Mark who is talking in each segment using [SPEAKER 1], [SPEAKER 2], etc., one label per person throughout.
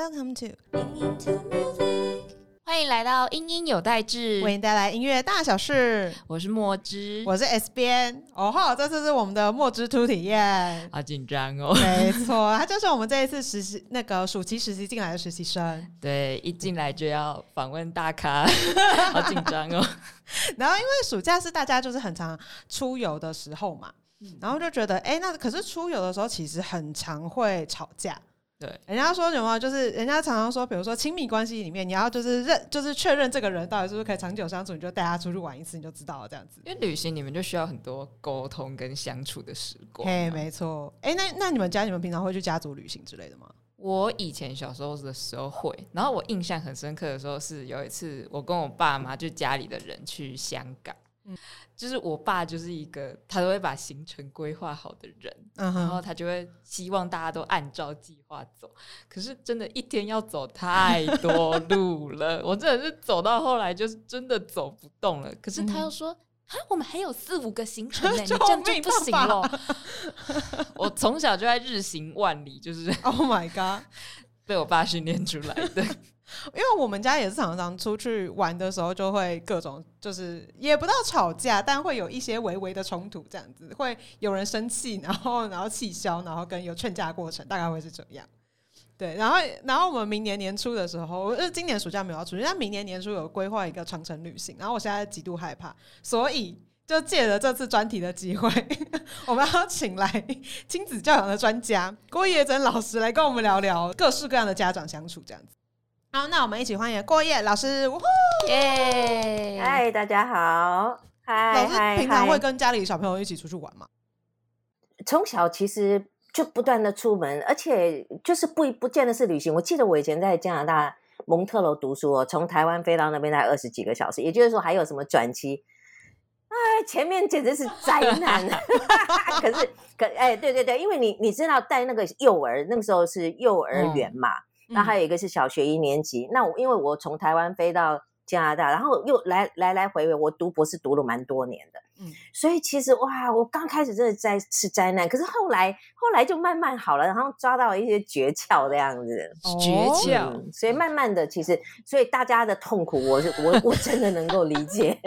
[SPEAKER 1] Welcome to
[SPEAKER 2] 欢迎来到英英有代志，
[SPEAKER 1] 为您带来音乐大小事。
[SPEAKER 2] 我是墨汁，
[SPEAKER 1] 我是 S 边。哦吼，这次是我们的墨汁图体验，
[SPEAKER 2] 好紧张哦。
[SPEAKER 1] 没错，他就是我们这一次实习那个暑期实习进来的实习生。
[SPEAKER 2] 对，一进来就要访问大咖，好紧张哦。
[SPEAKER 1] 然后因为暑假是大家就是很常出游的时候嘛，然后就觉得，哎，那可是出游的时候其实很常会吵架。
[SPEAKER 2] 对，
[SPEAKER 1] 人家说什么？就是人家常常说，比如说亲密关系里面，你要就是认，就是确认这个人到底是不是可以长久相处，你就带他出去玩一次，你就知道了这样子。
[SPEAKER 2] 因为旅行你们就需要很多沟通跟相处的时光。
[SPEAKER 1] 嘿，没错。哎，那那你们家你们平常会去家族旅行之类的吗？
[SPEAKER 2] 我以前小时候的时候会，然后我印象很深刻的时候是有一次，我跟我爸妈就家里的人去香港。嗯，就是我爸就是一个他都会把行程规划好的人，然后他就会希望大家都按照计划走。可是真的一天要走太多路了，我真的是走到后来就是真的走不动了。可是他又说啊，我们还有四五个行程呢，你这样就不行了。我从小就在日行万里，就是
[SPEAKER 1] Oh my God，
[SPEAKER 2] 被我爸训练出来的。
[SPEAKER 1] 因为我们家也是常常出去玩的时候，就会各种就是也不到吵架，但会有一些微微的冲突，这样子会有人生气，然后然后气消，然后跟有劝架过程，大概会是这样。对，然后然后我们明年年初的时候，是今年暑假没有要出去，但明年年初有规划一个长城旅行，然后我现在极度害怕，所以就借着这次专题的机会，我们要请来亲子教养的专家郭叶珍老师来跟我们聊聊各式各样的家长相处这样子。好，那我们一起欢迎过夜老师。
[SPEAKER 3] 耶！嗨，大家好。嗨，
[SPEAKER 1] 老师平常会跟家里小朋友一起出去玩吗？
[SPEAKER 3] 从小其实就不断的出门，而且就是不不见得是旅行。我记得我以前在加拿大蒙特楼读书，从台湾飞到那边才二十几个小时，也就是说还有什么转机。哎，前面简直是灾难。可是，可哎，对对对，因为你你知道带那个幼儿，那个时候是幼儿园嘛。那还有一个是小学一年级。那我因为我从台湾飞到加拿大，然后又来来来回回，我读博士读了蛮多年的。嗯，所以其实哇，我刚开始真的在是灾难，可是后来后来就慢慢好了，然后抓到一些诀窍这样子。
[SPEAKER 2] 诀窍，
[SPEAKER 3] 所以慢慢的，其实所以大家的痛苦，我是我我真的能够理解。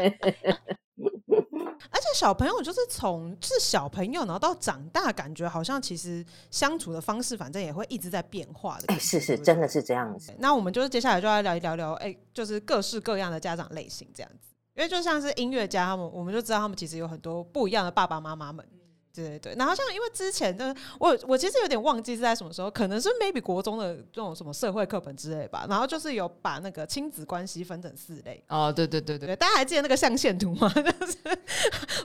[SPEAKER 1] 而且小朋友就是从是小朋友，然后到长大，感觉好像其实相处的方式，反正也会一直在变化的。
[SPEAKER 3] 哎，是是，真的是这样子。
[SPEAKER 1] 那我们就是接下来就要聊一聊聊，哎，就是各式各样的家长类型这样子。因为就像是音乐家，他们我们就知道他们其实有很多不一样的爸爸妈妈们。对对对，然后像因为之前的我我其实有点忘记是在什么时候，可能是 maybe 国中的这种什么社会课本之类吧，然后就是有把那个亲子关系分成四类。
[SPEAKER 2] 哦，对对对对，
[SPEAKER 1] 大家还记得那个象限图吗？就是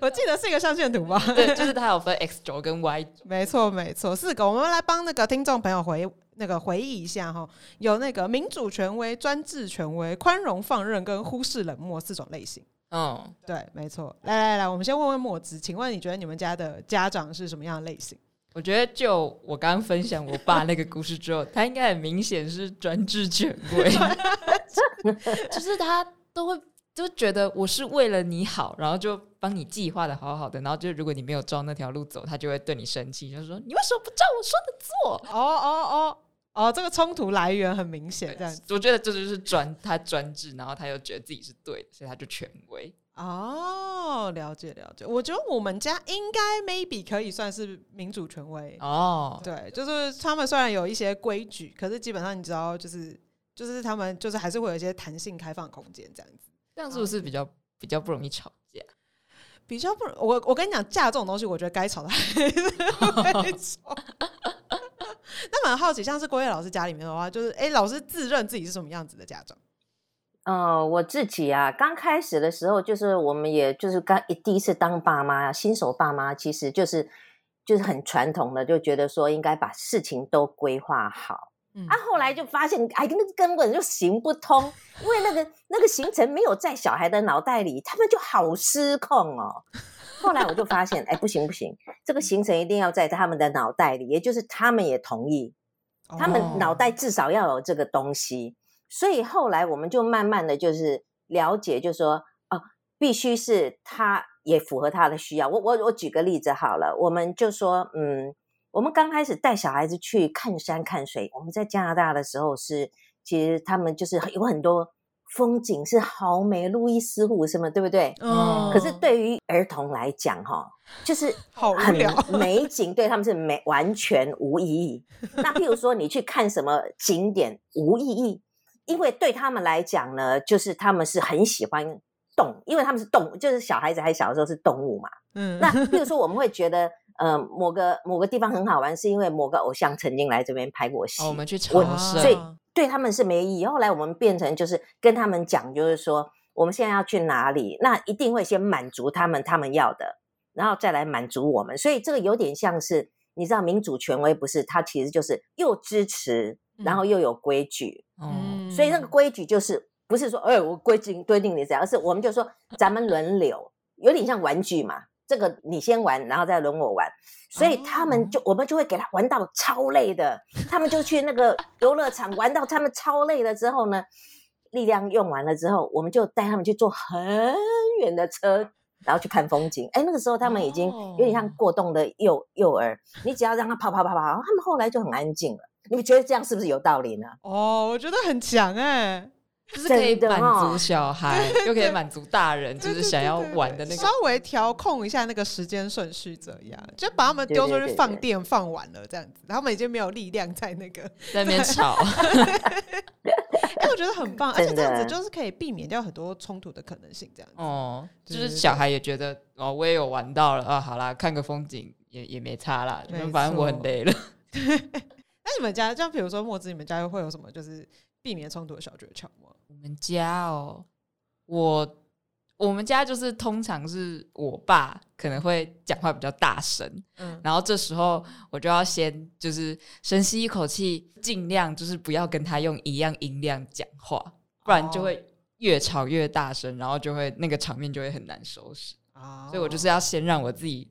[SPEAKER 1] 我记得是一个象限图吧？
[SPEAKER 2] 对，就是它有分 x 轴跟 y 轴。
[SPEAKER 1] 没错没错，四个。我们来帮那个听众朋友回那个回忆一下哈，有那个民主权威、专制权威、宽容放任跟忽视冷漠四种类型。嗯，对，没错。来来来，我们先问问墨子，请问你觉得你们家的家长是什么样的类型？
[SPEAKER 2] 我觉得，就我刚刚分享我爸那个故事之后，他应该很明显是专制权威，就是他都会就觉得我是为了你好，然后就帮你计划的好好的，然后就如果你没有照那条路走，他就会对你生气，就说你为什么不照我说的做？
[SPEAKER 1] 哦哦哦。哦，这个冲突来源很明显，这样
[SPEAKER 2] 我觉得这就是专他专制，然后他又觉得自己是对的，所以他就权威。
[SPEAKER 1] 哦，了解了解。我觉得我们家应该 maybe 可以算是民主权威。哦，对，就是他们虽然有一些规矩，可是基本上你知道，就是就是他们就是还是会有一些弹性开放空间这样子。
[SPEAKER 2] 这样是不是比较比较不容易吵架？
[SPEAKER 1] 比较不，我我跟你讲，架这种东西，我觉得该吵的还是会吵。那蛮好奇，像是郭叶老师家里面的话，就是哎，老师自认自己是什么样子的家长？
[SPEAKER 3] 呃，我自己啊，刚开始的时候，就是我们也就是刚第一次当爸妈，新手爸妈，其实就是就是很传统的，就觉得说应该把事情都规划好。嗯，啊，后来就发现，哎，那个根本就行不通，因为那个那个行程没有在小孩的脑袋里，他们就好失控哦。后来我就发现，哎，不行不行，这个行程一定要在他们的脑袋里，也就是他们也同意，他们脑袋至少要有这个东西。所以后来我们就慢慢的就是了解，就说哦，必须是他也符合他的需要。我我我举个例子好了，我们就说，嗯，我们刚开始带小孩子去看山看水，我们在加拿大的时候是，其实他们就是有很多风景是好美，路易斯湖什么，对不对？
[SPEAKER 2] 嗯
[SPEAKER 3] 可是对于儿童来讲，哈，就是
[SPEAKER 1] 好无
[SPEAKER 3] 很
[SPEAKER 1] 聊
[SPEAKER 3] 美景，对他们是没完全无意义。那譬如说你去看什么景点无意义，因为对他们来讲呢，就是他们是很喜欢动，因为他们是动物，就是小孩子还小的时候是动物嘛。
[SPEAKER 1] 嗯，
[SPEAKER 3] 那譬如说我们会觉得，呃，某个某个地方很好玩，是因为某个偶像曾经来这边拍过戏，
[SPEAKER 2] 哦，我们去
[SPEAKER 3] 我
[SPEAKER 2] 朝
[SPEAKER 3] 所以
[SPEAKER 2] 圣，
[SPEAKER 3] 对他们是没意义。后来我们变成就是跟他们讲，就是说我们现在要去哪里，那一定会先满足他们他们要的，然后再来满足我们。所以这个有点像是你知道民主权威不是？它其实就是又支持，然后又有规矩。
[SPEAKER 2] 嗯，
[SPEAKER 3] 所以那个规矩就是不是说，哎，我规定规定你怎样，而是我们就说咱们轮流，有点像玩具嘛。这个你先玩，然后再轮我玩。所以他们就、我们就会给他玩到超累的，他们就去那个游乐场玩到他们超累了之后呢，力量用完了之后，我们就带他们去坐很远的车。然后去看风景，哎，那个时候他们已经有点像
[SPEAKER 2] 哦
[SPEAKER 3] 过动的幼幼儿，你只要让他跑跑跑跑，他们后来就很安静了。你们觉得这样是不是有道理呢？
[SPEAKER 1] 哦，我觉得很强哎，
[SPEAKER 2] 就是可以满足小孩，又可以满足大人，就是想要玩的那个稍。
[SPEAKER 1] 微调控一下那个时间顺序，这样就把他们丢出去放电放完了，这样子，他们已经没有力量在那个。
[SPEAKER 2] 在那边吵
[SPEAKER 1] 哎，我觉得很棒，而且这样子就是可以避免掉很多冲突的可能性，这样子。
[SPEAKER 2] 哦，就是小孩也觉得哦，我也有玩到了啊，好啦，看个风景也也没差啦，
[SPEAKER 1] 没
[SPEAKER 2] 反正我很累了。
[SPEAKER 1] 那你们家，像比如说墨子，你们家会有什么就是避免冲突的小诀窍吗？
[SPEAKER 2] 我们家哦，我我们家就是通常是我爸可能会讲话比较大声，
[SPEAKER 1] 嗯，
[SPEAKER 2] 然后这时候我就要先就是深吸一口气，尽量就是不要跟他用一样音量讲话，不然就会越吵越大声，然后就会那个场面就会很难收拾。
[SPEAKER 1] 啊
[SPEAKER 2] 所以我就是要先让我自己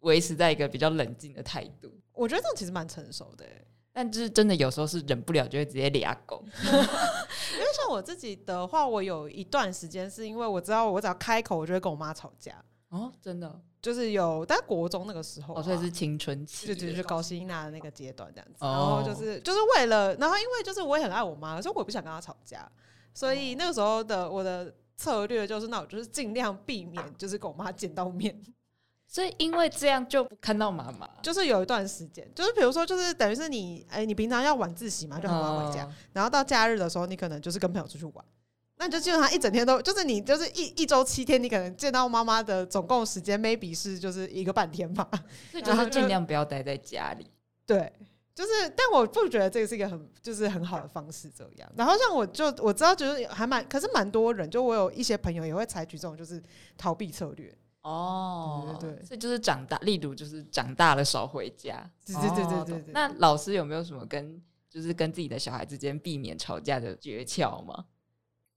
[SPEAKER 2] 维持在一个比较冷静的态度。
[SPEAKER 1] 我觉得这样其实蛮成熟的欸，
[SPEAKER 2] 但就是真的有时候是忍不了，就会直接俩狗。
[SPEAKER 1] 因为像我自己的话，我有一段时间是因为我知道我只要开口，我就会跟我妈吵架，
[SPEAKER 2] 哦，真的？
[SPEAKER 1] 就是有在国中那个时候啊、
[SPEAKER 2] 哦，所以是青春期
[SPEAKER 1] 就
[SPEAKER 2] 的，
[SPEAKER 1] 就是高希娜的那个阶段这样子，
[SPEAKER 2] 哦。
[SPEAKER 1] 然后就是就是为了，然后因为就是我也很爱我妈，所以我也不想跟她吵架，所以那个时候的我的策略就是，那我就是尽量避免就是跟我妈见到面，
[SPEAKER 2] 所以因为这样就不看到妈妈，
[SPEAKER 1] 就是有一段时间，就是比如说就是等于是你哎、你平常要晚自习嘛，就很晚回家，
[SPEAKER 2] 哦
[SPEAKER 1] 然后到假日的时候，你可能就是跟朋友出去玩。那你就基本上一整天都，就是你就是一一周七天，你可能见到妈妈的总共时间 maybe 是就是一个半天吧。
[SPEAKER 2] 所以就是尽量不要待在家里。
[SPEAKER 1] 对，就是，但我不觉得这个是一个很就是很好的方式这样。然后像我就我知道，就是还蛮，可是蛮多人，就我有一些朋友也会采取这种就是逃避策略。
[SPEAKER 2] 哦，
[SPEAKER 1] 对对对
[SPEAKER 2] 所以就是长大，例如就是长大了少回家。
[SPEAKER 1] 对对对对
[SPEAKER 2] 哦
[SPEAKER 1] 对对。
[SPEAKER 2] 那老师有没有什么跟就是跟自己的小孩之间避免吵架的诀窍吗？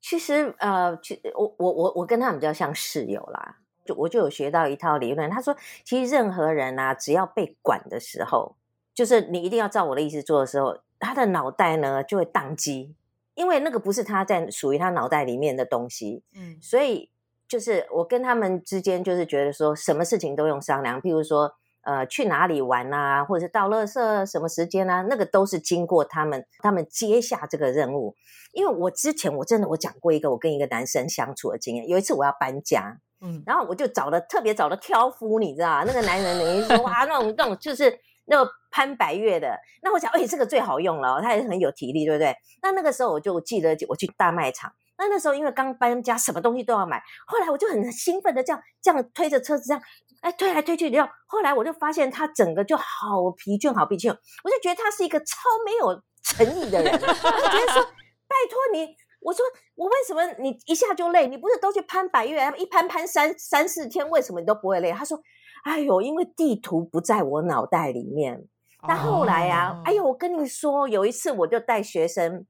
[SPEAKER 3] 其实呃，其我我我我跟他们比较像室友啦，就我就有学到一套理论。他说，其实任何人啊，只要被管的时候，就是你一定要照我的意思做的时候，他的脑袋呢就会宕机，因为那个不是他在属于他脑袋里面的东西，
[SPEAKER 1] 嗯
[SPEAKER 3] 所以就是我跟他们之间就是觉得说，什么事情都用商量，譬如说。呃，去哪里玩啊，或者是到垃圾什么时间啊，那个都是经过他们他们接下这个任务。因为我之前我真的我讲过一个我跟一个男生相处的经验，有一次我要搬家，
[SPEAKER 1] 嗯，
[SPEAKER 3] 然后我就找了特别找了挑夫，你知道吗？那个男人等于说哇，那种那种就是那个潘白月的。那我想，哎、这个最好用了哦，他也很有体力，对不对？那那个时候我就记得我去大卖场，那那时候因为刚搬家，什么东西都要买，后来我就很兴奋的这样这样推着车子这样。哎，推来推去，然后后来我就发现他整个就好疲倦，好疲倦。我就觉得他是一个超没有诚意的人。我就觉得说，拜托你，我说我为什么你一下就累？你不是都去攀百岳，一攀攀三三四天，为什么你都不会累？他说，哎呦，因为地图不在我脑袋里面。那后来呀、哎呦，我跟你说，有一次我就带学生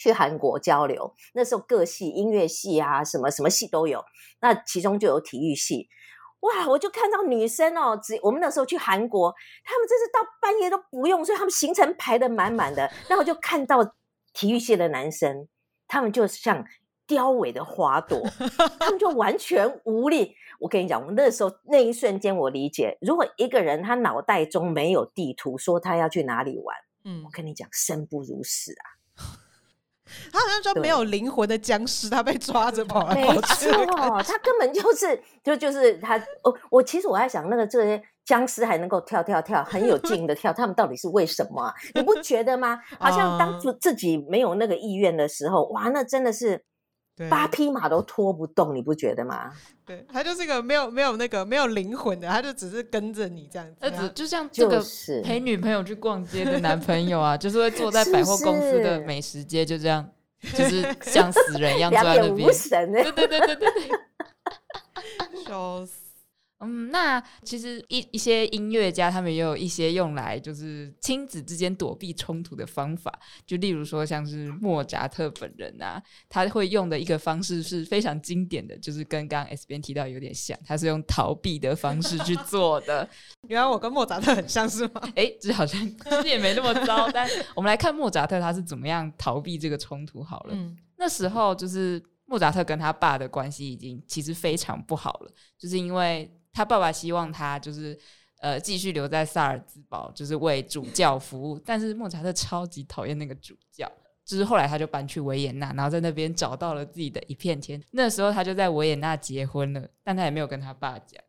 [SPEAKER 3] 去韩国交流，那时候各系音乐系啊，什么什么系都有，那其中就有体育系。哇！我就看到女生哦，只我们那时候去韩国，他们真是到半夜都不用，所以他们行程排得满满的。然后我就看到体育系的男生，他们就像凋萎的花朵，他们就完全无力。我跟你讲，我那时候那一瞬间，我理解，如果一个人他脑袋中没有地图，说他要去哪里玩，
[SPEAKER 1] 嗯
[SPEAKER 3] 我，跟你讲，生不如死啊！
[SPEAKER 1] 他好像说没有灵魂的僵尸，他被抓着跑来
[SPEAKER 3] 没
[SPEAKER 1] 跑去没。
[SPEAKER 3] 错，他根本就是就就是他。哦，我其实我在想，那个这些僵尸还能够跳跳跳，很有劲的跳，他们到底是为什么啊？你不觉得吗？好像当
[SPEAKER 1] 初
[SPEAKER 3] 自自己没有那个意愿的时候，哇，那真的是
[SPEAKER 1] 对
[SPEAKER 3] 八匹马都拖不动，你不觉得吗？
[SPEAKER 1] 对，他就是一个没有没有那个没有灵魂的，他就只是跟着你这样子。
[SPEAKER 2] 那只就像这个陪女朋友去逛街的男朋友啊，就是会坐在百货公司的美食街，就这样，就是像死人一样坐在那边
[SPEAKER 3] 无。神呢、
[SPEAKER 2] 对对对对对对。
[SPEAKER 1] 笑死。
[SPEAKER 2] 嗯，那其实一一些音乐家他们也有一些用来就是亲子之间躲避冲突的方法，就例如说像是莫扎特本人啊，他会用的一个方式是非常经典的，就是跟刚刚 S 边提到有点像，他是用逃避的方式去做的。
[SPEAKER 1] 原来我跟莫扎特很像是吗？
[SPEAKER 2] 哎，这好像其实也没那么糟，但我们来看莫扎特他是怎么样逃避这个冲突好了。
[SPEAKER 1] 嗯
[SPEAKER 2] 那时候就是莫扎特跟他爸的关系已经其实非常不好了，就是因为他爸爸希望他就是呃继续留在萨尔兹堡，就是为主教服务，但是莫扎特超级讨厌那个主教。就是后来他就搬去维也纳，然后在那边找到了自己的一片天。那时候他就在维也纳结婚了，但他也没有跟他爸讲，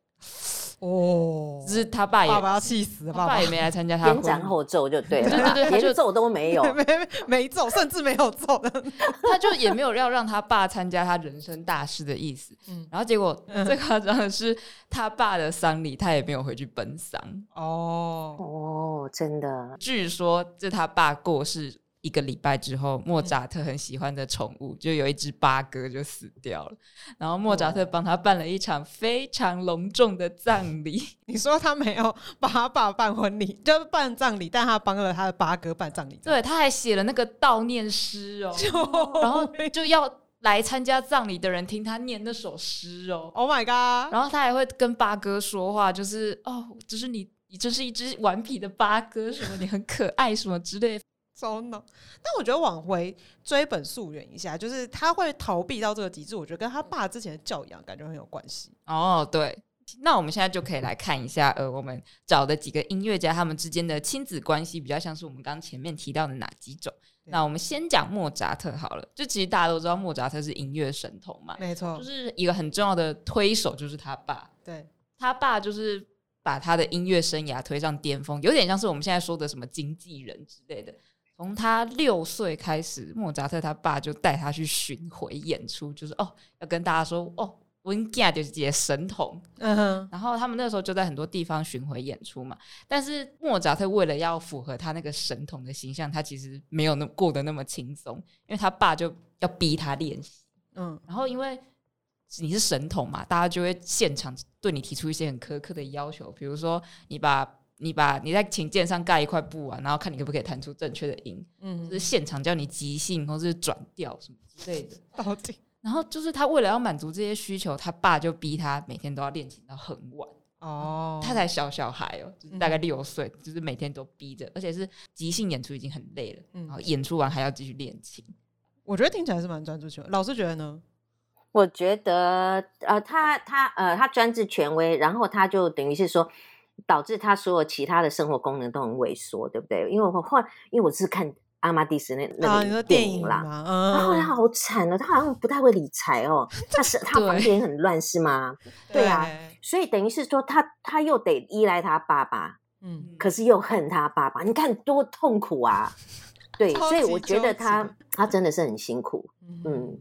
[SPEAKER 1] 哦，
[SPEAKER 2] 只是他爸也
[SPEAKER 1] 爸爸要气死了，
[SPEAKER 2] 他
[SPEAKER 1] 爸
[SPEAKER 2] 爸也没来参加他的
[SPEAKER 3] 先斩。后奏就对了
[SPEAKER 2] 对
[SPEAKER 3] 啦，
[SPEAKER 2] 对对
[SPEAKER 3] 连奏都没有。
[SPEAKER 1] 没没没奏，甚至没有奏的。
[SPEAKER 2] 他就也没有要让他爸参加他人生大事的意思。
[SPEAKER 1] 嗯
[SPEAKER 2] 然后结果最夸张的是，他爸的丧礼他也没有回去奔丧。
[SPEAKER 1] 哦，
[SPEAKER 3] 哦，真的，
[SPEAKER 2] 据说，这他爸过世一个礼拜之后，莫扎特很喜欢的宠物就有一只八哥就死掉了。然后莫扎特帮他办了一场非常隆重的葬礼。
[SPEAKER 1] 你说他没有帮他爸办婚礼，就是办葬礼，但他帮了他的八哥办葬礼。
[SPEAKER 2] 对，他还写了那个悼念诗哦，然后就要来参加葬礼的人听他念那首诗哦。
[SPEAKER 1] ，Oh my god！
[SPEAKER 2] 然后他还会跟八哥说话，就是哦，就是你，你这是一只顽皮的八哥，什么你很可爱，什么之类的。
[SPEAKER 1] 糟脑。但我觉得往回追本溯源一下，就是他会逃避到这个极致，我觉得跟他爸之前的教养感觉很有关系。
[SPEAKER 2] 哦，对，那我们现在就可以来看一下，呃，我们找的几个音乐家他们之间的亲子关系，比较像是我们刚前面提到的哪几种？那我们先讲莫扎特好了，就其实大家都知道莫扎特是音乐神童嘛，
[SPEAKER 1] 没错
[SPEAKER 2] 就，是一个很重要的推手就是他爸，
[SPEAKER 1] 对，
[SPEAKER 2] 他爸就是把他的音乐生涯推上巅峰，有点像是我们现在说的什么经纪人之类的。从他六岁开始，莫扎特他爸就带他去巡回演出，就是哦，要跟大家说哦，温家就是姐神童。
[SPEAKER 1] 嗯哼，
[SPEAKER 2] 然后他们那时候就在很多地方巡回演出嘛。但是莫扎特为了要符合他那个神童的形象，他其实没有那过得那么轻松，因为他爸就要逼他练习。
[SPEAKER 1] 嗯，
[SPEAKER 2] 然后因为你是神童嘛，大家就会现场对你提出一些很苛刻的要求，比如说你把你把你在琴键上盖一块布啊，然后看你可不可以弹出正确的音，
[SPEAKER 1] 嗯
[SPEAKER 2] 就是现场叫你即兴或是转调什么之类的。
[SPEAKER 1] 到底
[SPEAKER 2] 然后就是他为了要满足这些需求，他爸就逼他每天都要练琴到很晚。
[SPEAKER 1] 哦，
[SPEAKER 2] 他才小小孩哦，就是大概六岁，就是每天都逼着，而且是即兴演出已经很累了，
[SPEAKER 1] 嗯
[SPEAKER 2] 然后演出完还要继续练琴。
[SPEAKER 1] 我觉得听起来是蛮专注权。老师觉得呢？
[SPEAKER 3] 我觉得呃，他他呃，他专制权威，然后他就等于是说，导致他所有其他的生活功能都很萎缩，对不对？因为我后来因为我是看阿玛蒂斯那那
[SPEAKER 1] 啊，
[SPEAKER 3] 个电啦。
[SPEAKER 1] 影嘛？
[SPEAKER 3] 他后来
[SPEAKER 1] 嗯，
[SPEAKER 3] 好惨哦，他好像不太会理财哦，他是 他房
[SPEAKER 2] 对
[SPEAKER 3] 间很乱是吗？对啊，所以等于是说他他又得依赖他爸爸，
[SPEAKER 1] 嗯，
[SPEAKER 3] 可是又恨他爸爸，你看多痛苦啊！对，所以我觉得他他真的是很辛苦，
[SPEAKER 1] 嗯
[SPEAKER 3] 嗯，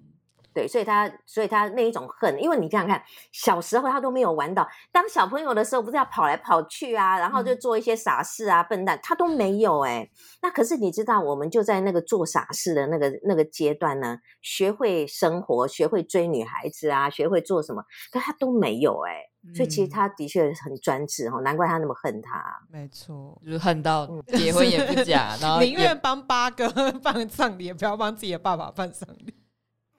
[SPEAKER 3] 对，所以他所以他那一种恨，因为你想想看，小时候他都没有玩到，当小朋友的时候不是要跑来跑去啊，然后就
[SPEAKER 1] 嗯
[SPEAKER 3] 做一些傻事啊、笨蛋，他都没有哎、那可是你知道，我们就在那个做傻事的那个那个阶段呢，学会生活，学会追女孩子啊，学会做什么，可他都没有哎、所以其实
[SPEAKER 2] 嗯
[SPEAKER 3] 他的确很专制哦，难怪他那么恨他。
[SPEAKER 1] 没错。
[SPEAKER 2] 就是恨到
[SPEAKER 3] 嗯
[SPEAKER 2] 结婚也不假，然后也
[SPEAKER 1] 宁愿帮八哥办葬礼，也不要帮自己的爸爸办丧礼。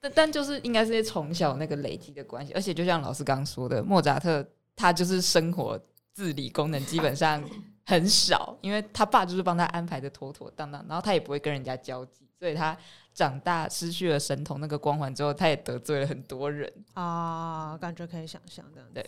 [SPEAKER 2] 但但就是应该是从小那个累积的关系，而且就像老师刚刚说的，莫扎特他就是生活自理功能基本上很少，因为他爸就是帮他安排的妥妥当当，然后他也不会跟人家交际，所以他长大失去了神童那个光环之后，他也得罪了很多人。
[SPEAKER 1] 啊，感觉可以想象这样。
[SPEAKER 2] 对，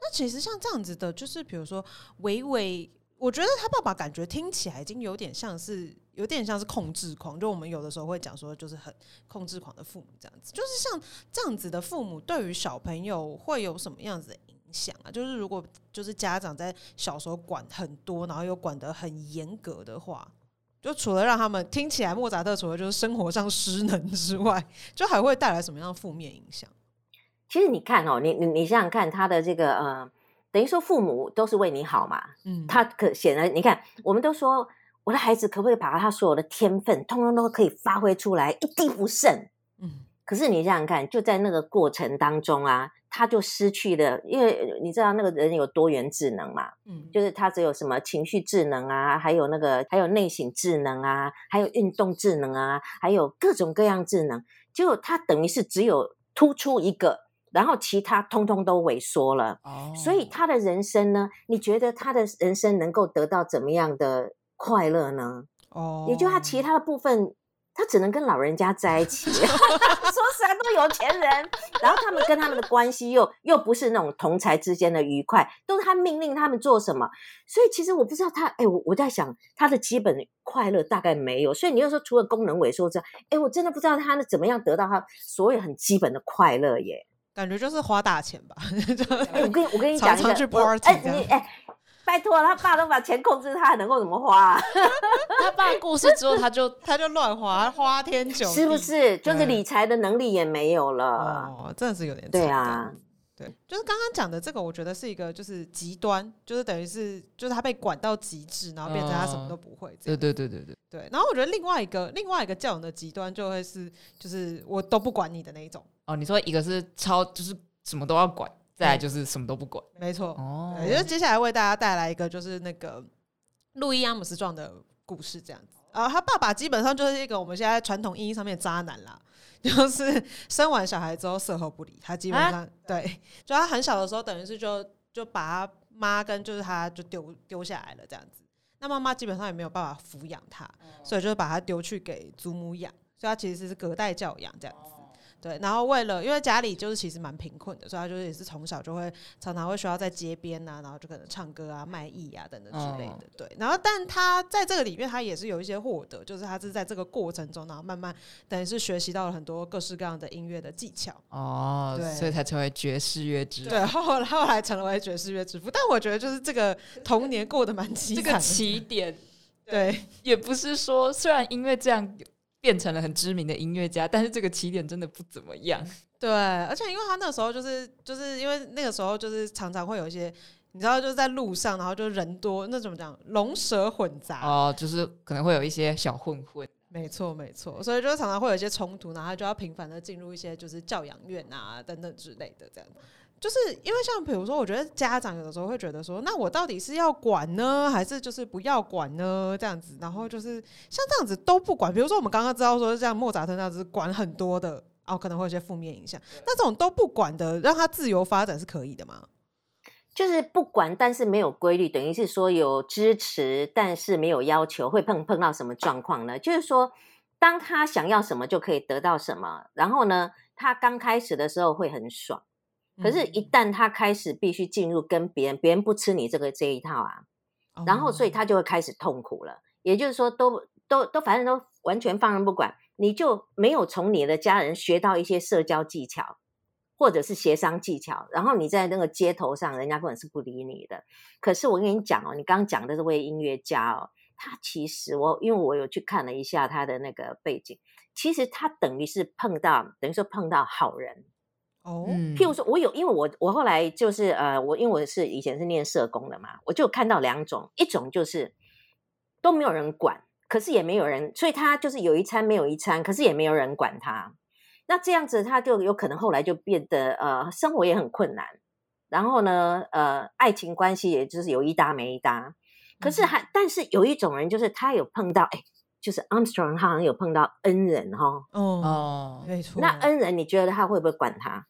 [SPEAKER 1] 那其实像这样子的，就是比如说伟伟，我觉得他爸爸感觉听起来已经有点像是，有点像是控制狂。就我们有的时候会讲说，就是很控制狂的父母这样子。就是像这样子的父母，对于小朋友会有什么样子的影响啊？就是如果就是家长在小时候管很多，然后又管得很严格的话。就除了让他们听起来莫扎特除了就是生活上失能之外，就还会带来什么样的负面影响？
[SPEAKER 3] 其实你看哦，你你你想想看，他的这个呃，等于说父母都是为你好嘛，
[SPEAKER 1] 嗯，
[SPEAKER 3] 他可显然你看，我们都说我的孩子可不可以把他所有的天分通通都可以发挥出来，一滴不剩？
[SPEAKER 1] 嗯，
[SPEAKER 3] 可是你想想看，就在那个过程当中啊。他就失去了，因为你知道那个人有多元智能嘛，
[SPEAKER 1] 嗯，
[SPEAKER 3] 就是他只有什么情绪智能啊，还有那个还有内省智能啊，还有运动智能啊，还有各种各样智能，结果他等于是只有突出一个，然后其他通通都萎缩了。哦，所以他的人生呢，你觉得他的人生能够得到怎么样的快乐呢？哦，也就他其他的部分。他只能跟老人家在一起，说实在都有钱人，然后他们跟他们的关系又又不是那种同才之间的愉快，都是他命令他们做什么，所以其实我不知道他，哎，我我在想他的基本快乐大概没有，所以你又说除了功能萎缩之外，哎，我真的不知道他怎么样得到他所有很基本的快乐耶，
[SPEAKER 1] 感觉就是花大钱吧，
[SPEAKER 3] 我跟我跟你讲一个，哎你哎。拜托，他爸都把钱控制，他还能够怎么花？
[SPEAKER 2] 他爸过世之后，他就
[SPEAKER 1] 他就乱花，花天酒
[SPEAKER 3] 地，是不是？就是理财的能力也没有了。
[SPEAKER 1] 哦，真的是有点
[SPEAKER 3] 对啊，
[SPEAKER 1] 对，就是刚刚讲的这个，我觉得是一个就是极端，就是等于是就是他被管到极致，然后变成他什么都不会。
[SPEAKER 2] 对对对对对
[SPEAKER 1] 对。然后我觉得另外一个另外一个教养的极端，就会是就是我都不管你的那一种。
[SPEAKER 2] 哦，你说一个是超就是什么都要管。再来就是什么都不管，
[SPEAKER 1] 没错。哦，也就是接下来为大家带来一个就是那个路易阿姆斯壮的故事，这样子。啊，他爸爸基本上就是一个我们现在传统意义上面的渣男啦，就是生完小孩之后售后不理，他基本上对，就他很小的时候，等于是就就把他妈跟就是他就丢丢下来了这样子。那妈妈基本上也没有办法抚养他，所以就把他丢去给祖母养，所以他其实是隔代教养这样子。对，然后为了因为家里就是其实蛮贫困的，所以他就是也是从小就会常常会需要在街边呐，然后就可能唱歌啊、卖艺啊等等之类的。对，然后但他在这个里面，他也是有一些获得，就是他是在这个过程中，然后慢慢等于是学习到了很多各式各样的音乐的技巧。
[SPEAKER 2] 哦，对，所以才成为爵士乐之父。
[SPEAKER 1] 对，后来后来成为爵士乐之父。但我觉得就是这个童年过得蛮凄惨。
[SPEAKER 2] 这个起点，
[SPEAKER 1] 对，
[SPEAKER 2] 也不是说虽然音乐这样。变成了很知名的音乐家，但是这个起点真的不怎么样。
[SPEAKER 1] 对，而且因为他那个时候就是就是因为那个时候就是常常会有一些，你知道就是在路上，然后就人多，那怎么讲，龙蛇混杂
[SPEAKER 2] 哦，就是可能会有一些小混混。
[SPEAKER 1] 没错，没错，所以就常常会有一些冲突，然后就要频繁的进入一些就是教养院啊等等之类的这样。就是因为像比如说，我觉得家长有的时候会觉得说，那我到底是要管呢，还是就是不要管呢？这样子，然后就是像这样子都不管。比如说我们刚刚知道说，像莫扎特那样子管很多的，哦，可能会有些负面影响。那这种都不管的，让他自由发展是可以的吗？
[SPEAKER 3] 就是不管，但是没有规律，等于是说有支持，但是没有要求，会碰碰到什么状况呢？就是说，当他想要什么就可以得到什么，然后呢，他刚开始的时候会很爽。可是，一旦他开始必须进入跟别人，别人不吃你这个这一套啊，然后，所以他就会开始痛苦了。也就是说，都都都，反正都完全放任不管，你就没有从你的家人学到一些社交技巧，或者是协商技巧。然后你在那个街头上，人家根本是不理你的。可是我跟你讲哦，你刚刚讲的这位音乐家哦，他其实我因为我有去看了一下他的那个背景，其实他等于是碰到，等于说碰到好人。哦，譬如说，我有，因为我我后来就是呃，我因为我是以前是念社工的嘛，我就看到两种，一种就是都没有人管，可是也没有人，所以他就是有一餐没有一餐，可是也没有人管他。那这样子，他就有可能后来就变得呃，生活也很困难，然后呢，呃，爱情关系也就是有一搭没一搭。可是还，但是有一种人，就是他有碰到，哎，就是 Armstrong，他好像有碰到恩人哈。
[SPEAKER 1] 哦，没错。
[SPEAKER 3] 那恩人，你觉得他会不会管他？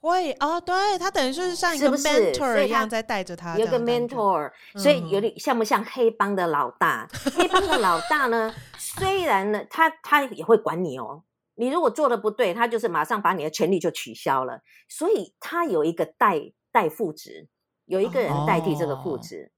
[SPEAKER 1] 会哦，对他等于是像一个 mentor 一样在带着他，
[SPEAKER 3] 有个 mentor，所以有
[SPEAKER 1] 嗯
[SPEAKER 3] 点像不像黑帮的老大？黑帮的老大呢，虽然呢，他他也会管你哦。你如果做的不对，他就是马上把你的权利就取消了。所以他有一个代代副职，有一个人代替这个副
[SPEAKER 2] 哦
[SPEAKER 3] 职。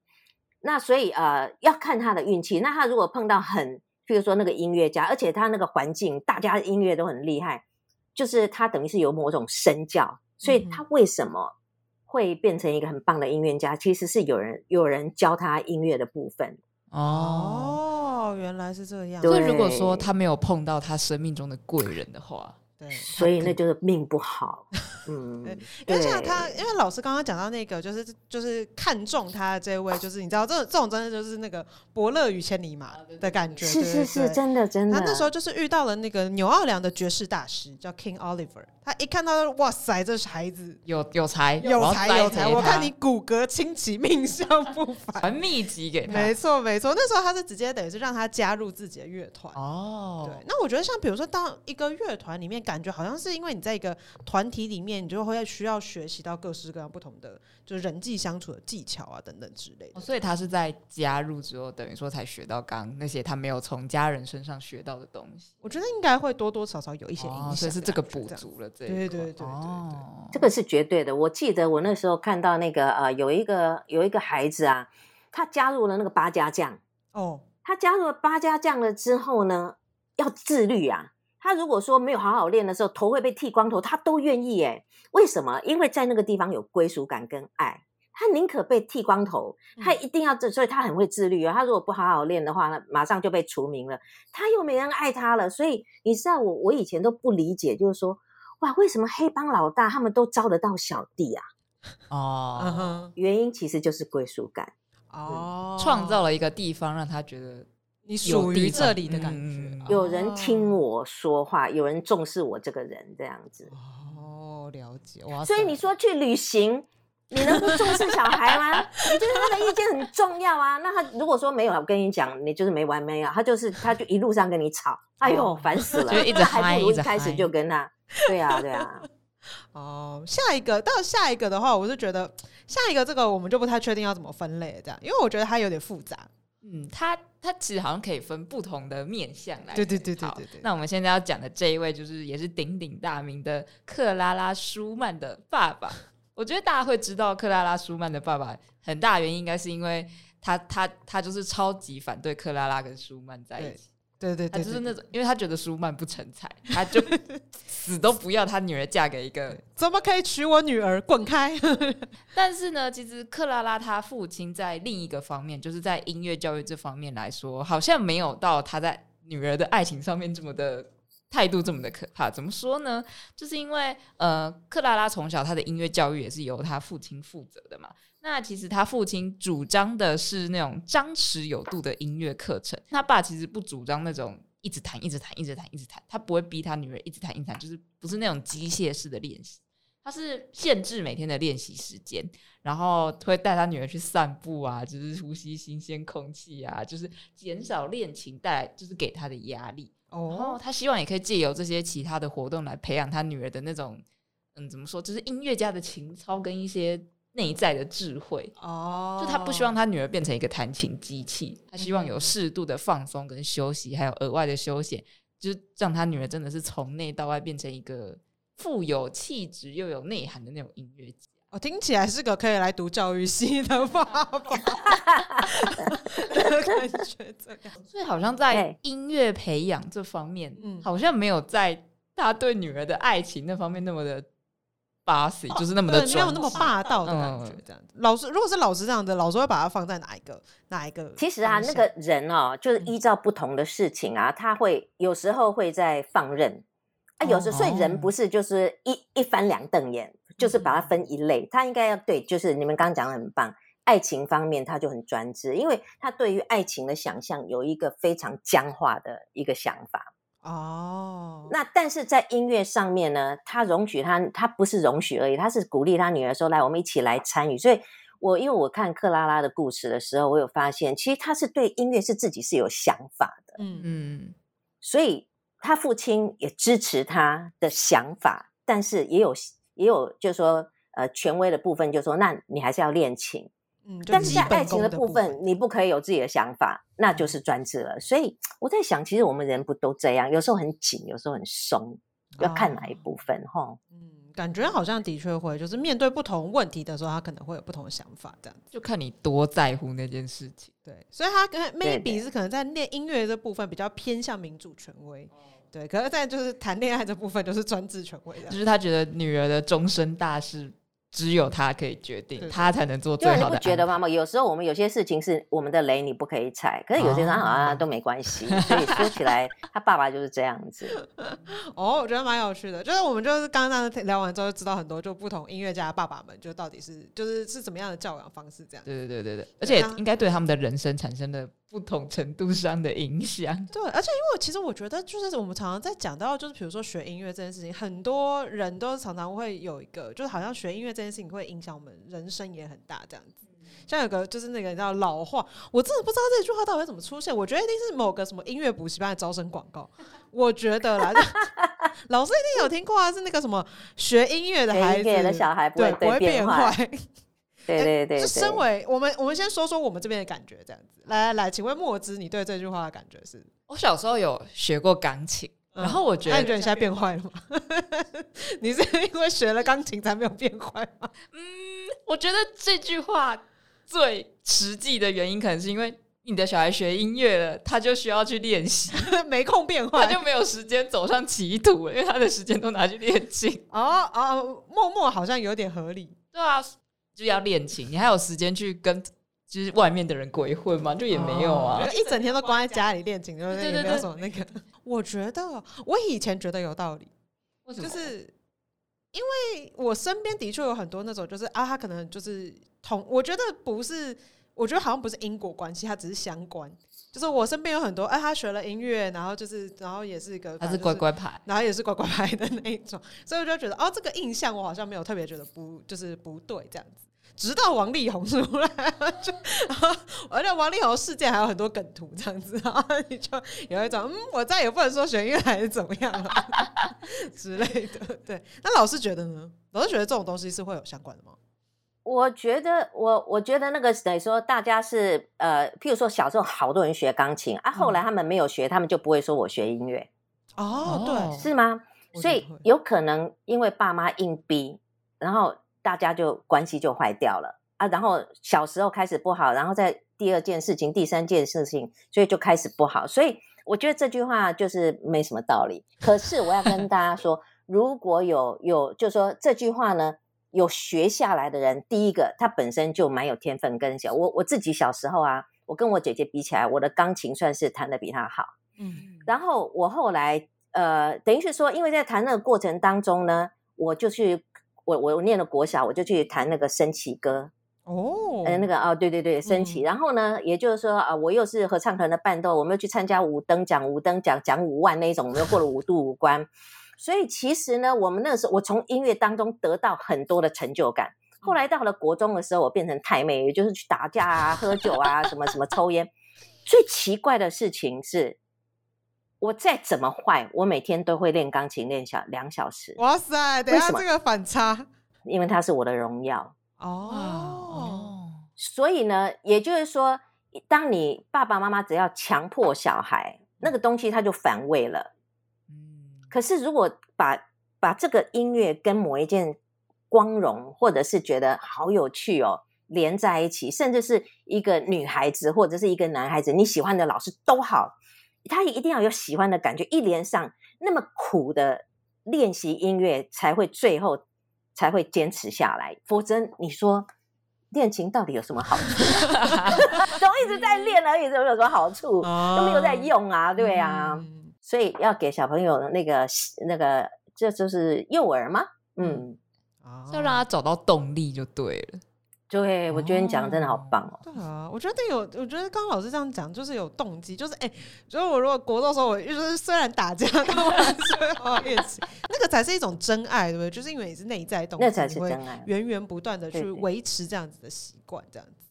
[SPEAKER 3] 那所以呃，要看他的运气。那他如果碰到很，譬如说那个音乐家，而且他那个环境，大家音乐都很厉害，就是他等于是有某种身教，所以他为什么会变成一个很棒的音乐家？其实是有人有人教他音乐的部分。
[SPEAKER 2] 哦。
[SPEAKER 1] 哦，原来是这样，
[SPEAKER 3] 对
[SPEAKER 2] 所以如果说他没有碰到他生命中的贵人的话，
[SPEAKER 1] 对，
[SPEAKER 3] 所以那就是命不好。嗯，
[SPEAKER 1] 因为像他，因为老师刚刚讲到那个，就是就是看中他的这位，就是你知道，这种这种真的就是那个伯乐与千里马的感觉，
[SPEAKER 3] 是是是，。真的真的。
[SPEAKER 1] 他那时候就是遇到了那个纽奥良的爵士大师，叫 King Oliver。他一看到，哇塞，这孩子
[SPEAKER 2] 有有才，
[SPEAKER 1] 有才有才，我看你骨骼清奇，命相不凡。
[SPEAKER 2] 传秘籍给他。
[SPEAKER 1] 没错没错，那时候他是直接等于是让他加入自己的乐团。
[SPEAKER 2] 哦，
[SPEAKER 1] 对，那我觉得像比如说，当一个乐团里面，感觉好像是因为你在一个团体里面，你就会需要学习到各式各样不同的，就是人际相处的技巧啊等等之类的。
[SPEAKER 2] 哦所以他是在加入之后，等于说才学到刚刚那些他没有从家人身上学到的东西。
[SPEAKER 1] 我觉得应该会多多少少有一些影响、
[SPEAKER 2] 哦，所以是这个补足了这一块
[SPEAKER 1] 对对对对对
[SPEAKER 2] 哦
[SPEAKER 3] 这个是绝对的。我记得我那时候看到那个呃，有一个有一个孩子啊，他加入了那个八家将。
[SPEAKER 1] 哦，
[SPEAKER 3] 他加入了八家将了之后呢，要自律啊。他如果说没有好好练的时候，头会被剃光头，他都愿意诶。为什么？因为在那个地方有归属感跟爱，他宁可被剃光头，他一定要这，所以他很会自律啊。他如果不好好练的话，那马上就被除名了。他又没人爱他了，所以你知道我我以前都不理解，就是说哇，为什么黑帮老大他们都招得到小弟啊？
[SPEAKER 1] 嗯
[SPEAKER 2] 哦，
[SPEAKER 3] 原因其实就是归属感。
[SPEAKER 1] 哦，
[SPEAKER 2] 创造了一个地方让他觉得
[SPEAKER 1] 你
[SPEAKER 2] 有
[SPEAKER 1] 属于这里的感觉
[SPEAKER 2] 嗯，
[SPEAKER 3] 有人听
[SPEAKER 1] 哦。
[SPEAKER 3] 我说话，有人重视我这个人，这样子。
[SPEAKER 1] 哦，了解哇！
[SPEAKER 3] 所以你说去旅行，你能不重视小孩吗？你觉得他的意见很重要啊？那他如果说没有，我跟你讲，你就是没完没了，他就是他就一路上跟你吵，哎呦，烦死了！
[SPEAKER 2] 就一直
[SPEAKER 3] 那还不如一开始就跟他，对啊，对啊，
[SPEAKER 1] 哦，下一个到下一个的话，我是觉得下一个这个我们就不太确定要怎么分类这样，因为我觉得它有点复杂。
[SPEAKER 2] 嗯，他他其实好像可以分不同的面相来。
[SPEAKER 1] 对对对对对对
[SPEAKER 2] 那我们现在要讲的这一位，就是也是鼎鼎大名的克拉拉舒曼的爸爸。我觉得大家会知道克拉拉舒曼的爸爸，很大原因应该是因为他他他就是超级反对克拉拉跟舒曼在一起。
[SPEAKER 1] 对对对，对
[SPEAKER 2] 他就是那种，因为他觉得舒曼不成才，他就 死都不要他女儿嫁给一个
[SPEAKER 1] 怎么可以娶我女儿？滚开！
[SPEAKER 2] 但是呢，其实克拉拉她父亲在另一个方面，就是在音乐教育这方面来说，好像没有到他在女儿的爱情上面这么的态度这么的可怕。怎么说呢？就是因为呃，克拉拉从小她的音乐教育也是由她父亲负责的嘛。那其实他父亲主张的是那种张弛有度的音乐课程，他爸其实不主张那种一直弹、一直弹、一直弹、一直弹，他不会逼他女儿一直弹、一直弹，就是不是那种机械式的练习。他是限制每天的练习时间，然后会带他女儿去散步啊，就是呼吸新鲜空气啊，就是减少练琴带来就是给他的压力。然后
[SPEAKER 1] 哦，
[SPEAKER 2] 他希望也可以借由这些其他的活动来培养他女儿的那种，嗯，怎么说，就是音乐家的情操跟一些内在的智慧。
[SPEAKER 1] 哦，
[SPEAKER 2] 就他不希望他女儿变成一个弹琴机器，他希望有适度的放松跟休息，还有额外的休闲，就是让他女儿真的是从内到外变成一个富有气质又有内涵的那种音乐家。
[SPEAKER 1] 我、听起来是个可以来读教育系的爸爸 的感觉，这样
[SPEAKER 2] 所以好像在音乐培养这方面，
[SPEAKER 1] 嗯
[SPEAKER 2] 好像没有在他对女儿的爱情那方面那么的 bossy，、就是那么的，
[SPEAKER 1] 没有那么霸道的感觉
[SPEAKER 2] 嗯，
[SPEAKER 1] 这样子。老师如果是老师这样的，老师会把它放在哪一个哪一个？
[SPEAKER 3] 其实啊，那个人哦，就是依照不同的事情啊，他会有时候会在放任啊，有时
[SPEAKER 1] 哦
[SPEAKER 3] 所以人不是就是一一翻两瞪眼，就是把它分一类，他应该要对，就是你们刚刚讲的很棒。爱情方面，他就很专制，因为他对于爱情的想象有一个非常僵化的一个想法。
[SPEAKER 1] 哦，
[SPEAKER 3] 那但是在音乐上面呢，他容许他，他不是容许而已，他是鼓励他女儿说：“来，我们一起来参与。”所以我因为我看克拉拉的故事的时候，我有发现，其实他是对音乐是自己是有想法的，
[SPEAKER 1] 嗯。
[SPEAKER 2] 嗯，
[SPEAKER 3] 所以他父亲也支持他的想法，但是也有也也有就是说呃权威的部分，就是说那你还是要练琴，
[SPEAKER 1] 嗯，
[SPEAKER 3] 但是在爱情
[SPEAKER 1] 的
[SPEAKER 3] 部分，你不可以有自己的想法，那就是专制了。所以我在想，其实我们人不都这样，有时候很紧，有时候很松，要看哪一
[SPEAKER 1] 哦
[SPEAKER 3] 部分哈。
[SPEAKER 1] 嗯，感觉好像的确会，就是面对不同问题的时候，他可能会有不同的想法，这样。
[SPEAKER 2] 就看你多在乎那件事情。
[SPEAKER 1] 对，所以他跟
[SPEAKER 3] 对
[SPEAKER 1] maybe 是可能在练音乐这部分比较偏向民主权威，
[SPEAKER 3] 哦
[SPEAKER 1] 对。可是，在就是谈恋爱这部分就是专制权威的
[SPEAKER 2] 就。是他觉得女儿的终身大事只有他可以决定，他才能做最好的你。
[SPEAKER 3] 不觉得吗？妈有时候我们有些事情是我们的雷，你不可以踩，可是有些人
[SPEAKER 2] 好
[SPEAKER 3] 像都没关系。所以说起来，他爸爸就是这样子。
[SPEAKER 1] 哦，我觉得蛮有趣的，就是我们就是刚刚聊完之后，就知道很多就不同音乐家的爸爸们就到底是就是是怎么样的教养方式这样。
[SPEAKER 2] 对对对对对，而且应该对他们的人生产生了不同程度上的影响。
[SPEAKER 1] 对，而且因为其实我觉得，就是我们常常在讲到，就是比如说学音乐这件事情，很多人都常常会有一个，就是好像学音乐这件事情会影响我们人生也很大这样子。像有个就是那个叫老话，我真的不知道这句话到底怎么出现，我觉得一定是某个什么音乐补习班的招生广告，我觉得啦，老师一定有听过啊，是那个什么学音乐的孩子
[SPEAKER 3] 音乐的小孩不会
[SPEAKER 1] 对不会变
[SPEAKER 3] 坏。对对对
[SPEAKER 1] 就身。为我们，我们先说说我们这边的感觉，这样子。来来来，请问墨汁，你对这句话的感觉是？
[SPEAKER 2] 我小时候有学过钢琴，然后我觉得
[SPEAKER 1] 那你觉得你现在变坏了吗？你是因为学了钢琴才没有变坏吗？
[SPEAKER 2] 嗯我觉得这句话最实际的原因，可能是因为你的小孩学音乐了，他就需要去练习，
[SPEAKER 1] 没空变
[SPEAKER 2] 他
[SPEAKER 1] 坏
[SPEAKER 2] 就没有时间走上歧途了，因为他的时间都拿去练琴。
[SPEAKER 1] 哦哦，默默好像有点合理。
[SPEAKER 2] 对啊，就要练琴，你还有时间去跟就是外面的人鬼混吗？就也没有啊。
[SPEAKER 1] 哦一整天都关在家里练琴，就是也没有
[SPEAKER 2] 对对对
[SPEAKER 1] 什么那个。我觉得我以前觉得有道理，就是因为我身边的确有很多那种，就是啊，他可能就是同，我觉得不是，我觉得好像不是因果关系，它只是相关。就是我身边有很多，哎、他学了音乐，然后就是，然后也是一个，
[SPEAKER 2] 他是乖乖牌？
[SPEAKER 1] 然后也是乖乖牌的那一种，所以我就觉得哦，这个印象我好像没有特别觉得不就是不对这样子。直到王力宏出来，就而且王力宏事件还有很多梗图这样子，然后你就有一种嗯，我再也不能说学音乐还是怎么样了 之类的。对，那老师觉得呢？老师觉得这种东西是会有相关的吗？
[SPEAKER 3] 我觉得我我觉得那个等于说大家是呃，譬如说小时候好多人学钢琴啊，后来他们没有学，他们就不会说我学音乐，
[SPEAKER 1] 哦，对，
[SPEAKER 2] 哦
[SPEAKER 3] 是吗？所以有可能因为爸妈硬逼，然后大家就关系就坏掉了啊。然后小时候开始不好，然后在第二件事情、第三件事情，所以就开始不好。所以我觉得这句话就是没什么道理。可是我要跟大家说，如果有有，就说这句话呢，有学下来的人，第一个他本身就蛮有天分跟小我我自己小时候啊，我跟我姐姐比起来，我的钢琴算是弹的比她好。
[SPEAKER 1] 嗯，
[SPEAKER 3] 然后我后来呃，等于是说，因为在弹那个过程当中呢，我就去我我念了国小，我就去弹那个升旗歌，
[SPEAKER 1] 哦，
[SPEAKER 3] 呃，那个哦，对对对，升旗。
[SPEAKER 1] 嗯
[SPEAKER 3] 然后呢，也就是说啊、呃我又是合唱团的伴奏，我们又去参加五等奖、五等奖奖五万那一种，我们又过了五度五关。所以其实呢，我们那时候我从音乐当中得到很多的成就感。后来到了国中的时候，我变成太妹，也就是去打架啊、喝酒啊、什么什么抽烟。最奇怪的事情是，我再怎么坏，我每天都会练钢琴练小两小时，
[SPEAKER 1] 哇塞，等下这个反差
[SPEAKER 3] 因为它是我的荣耀。
[SPEAKER 1] 哦，
[SPEAKER 2] 哦，
[SPEAKER 3] 所以呢，也就是说，当你爸爸妈妈只要强迫小孩那个东西，他就反胃了。
[SPEAKER 2] 嗯，
[SPEAKER 3] 可是如果把把这个音乐跟某一件光荣，或者是觉得好有趣哦，连在一起，甚至是一个女孩子或者是一个男孩子，你喜欢的老师都好，他一定要有喜欢的感觉，一连上那么苦的练习音乐，才会最后才会坚持下来。否则你说练琴到底有什么好处、啊？都一直在练而已，有没有什么好处？都没有在用啊，对啊。
[SPEAKER 1] 嗯
[SPEAKER 3] 所以要给小朋友的那个那个，这就是幼儿吗？嗯，
[SPEAKER 1] 哦
[SPEAKER 2] 要让他找到动力就对了。
[SPEAKER 3] 对，我觉得你讲的真的好棒哦。
[SPEAKER 1] 对啊，我觉得有，我觉得刚刚老师这样讲，就是有动机，就是哎，就是我如果国中的时候，我就是虽然打架，但我还是会好好练习，那个才是一种真爱，对不对？就是因为你是内在动机，
[SPEAKER 3] 那才是真爱。
[SPEAKER 1] 源源不断的去维持这样子的习惯，这样子。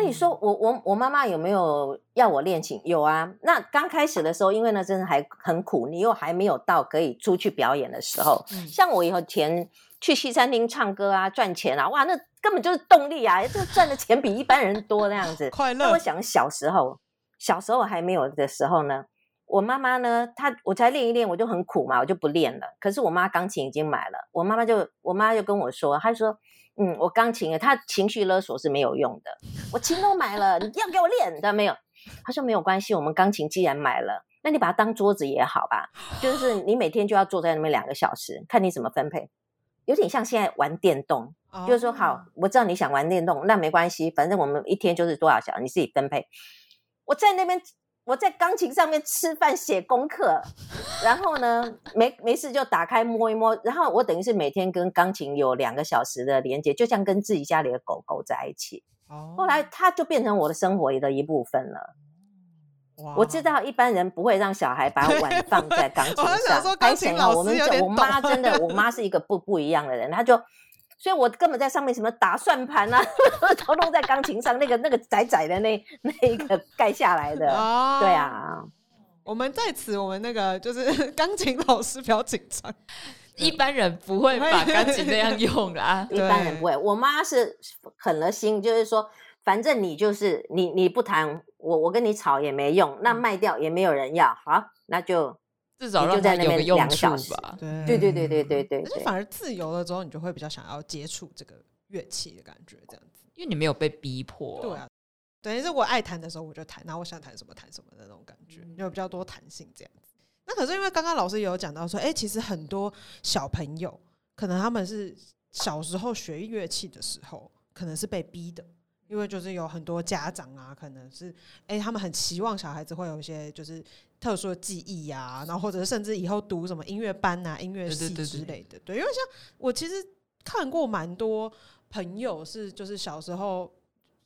[SPEAKER 3] 那你说我我我妈妈有没有要我练琴？有啊。那刚开始的时候，因为呢真的还很苦，你又还没有到可以出去表演的时候。
[SPEAKER 1] 嗯
[SPEAKER 3] 像我以后前去西餐厅唱歌啊，赚钱啊，哇，那根本就是动力啊！这赚的钱比一般人多那样子。
[SPEAKER 1] 快乐
[SPEAKER 3] 那我。想小时候，小时候还没有的时候呢，我妈妈呢，她我才练一练，我就很苦嘛，我就不练了。可是我妈钢琴已经买了，我妈妈就我妈就跟我说，她说。嗯，我钢琴，她情绪勒索是没有用的。我琴都买了，你要给我练，但没有。她说没有关系，我们钢琴既然买了，那你把它当桌子也好吧。就是你每天就要坐在那边两个小时，看你怎么分配。有点像现在玩电动，就是说，好
[SPEAKER 1] 哦，，
[SPEAKER 3] 我知道你想玩电动，那没关系，反正我们一天就是多少小时，你自己分配。我在那边，我在钢琴上面吃饭写功课，然后呢，没没事就打开摸一摸，然后我等于是每天跟钢琴有两个小时的连接，就像跟自己家里的狗狗在一起。
[SPEAKER 1] 哦
[SPEAKER 3] 后来它就变成我的生活的一部分了。我知道一般人不会让小孩把碗放在钢琴
[SPEAKER 1] 上还想
[SPEAKER 3] 上
[SPEAKER 1] 说，钢
[SPEAKER 3] 而且呢，
[SPEAKER 1] 琴老
[SPEAKER 3] 我们我妈真的，我妈是一个不不一样的人，她就，所以我根本在上面什么打算盘啊，都弄在钢琴上，那个那个窄窄的那那一个盖下来的，
[SPEAKER 1] 哦
[SPEAKER 3] 对，啊，
[SPEAKER 1] 我们在此，我们那个就是 钢琴老师比较紧张，
[SPEAKER 2] 一般人不会把钢琴那样用啦。
[SPEAKER 3] 一般人不会。我妈是狠了心，就是说，反正你就是你你不弹，我我跟你吵也没用，那卖掉也没有人要，好，那就
[SPEAKER 2] 至少让他有个用处吧。
[SPEAKER 1] 对
[SPEAKER 3] 对对对对对，
[SPEAKER 1] 而且反而自由了之后，你就会比较想要接触这个乐器的感觉，这样子，
[SPEAKER 2] 因为你没有被逼迫。
[SPEAKER 1] 对啊，等于是我爱弹的时候我就弹，然后我想弹什么弹什么的那种感觉，就比较多弹性这样子。那可是因为刚刚老师有讲到说，哎，其实很多小朋友可能他们是小时候学乐器的时候，可能是被逼的。因为就是有很多家长啊，可能是哎、他们很期望小孩子会有一些就是特殊的记忆呀、然后或者甚至以后读什么音乐班啊、音乐系之类的。对，因为像我其实看过蛮多朋友是就是小时候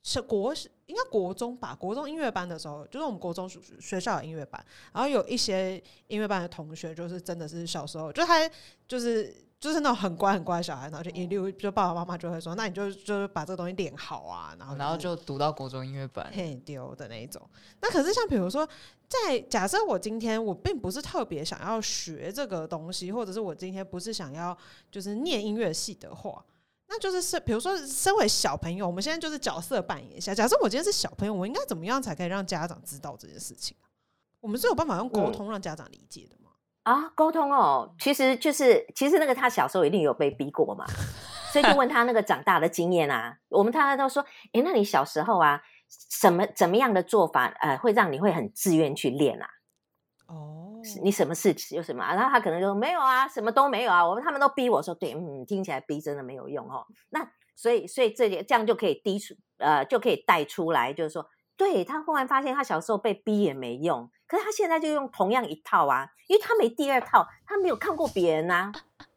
[SPEAKER 1] 是国应该国中吧，国中音乐班的时候，就是我们国中学学校有音乐班，然后有一些音乐班的同学，就是真的是小时候就他就是。就是那种很乖很乖的小孩，然后就一溜就爸爸妈妈就会说，那你就就是把这个东西练好啊，然后
[SPEAKER 2] 然后就读到国中音乐班。
[SPEAKER 1] 很丢的那一种。那可是像比如说，在假设我今天我并不是特别想要学这个东西，或者是我今天不是想要就是念音乐系的话，那就是是比如说，身为小朋友，我们现在就是角色扮演一下。假设我今天是小朋友，我应该怎么样才可以让家长知道这件事情啊？我们是有办法用沟通让家长理解的吗？
[SPEAKER 3] 啊，沟通哦，其实就是其实那个他小时候一定有被逼过嘛，所以就问他那个长大的经验啊。我们大家都说，诶，那你小时候啊，什么怎么样的做法，呃，会让你会很自愿去练啊？
[SPEAKER 1] 哦，
[SPEAKER 3] 你什么事有什么、啊？然后他可能就说没有啊，什么都没有啊。我们他们都逼我说，对，嗯，听起来逼真的没有用哦。那所以所以这里这样就可以低出呃，就可以带出来，就是说，对他忽然发现他小时候被逼也没用，可是他现在就用同样一套啊，因为他没第二套，他没有看过别人呐、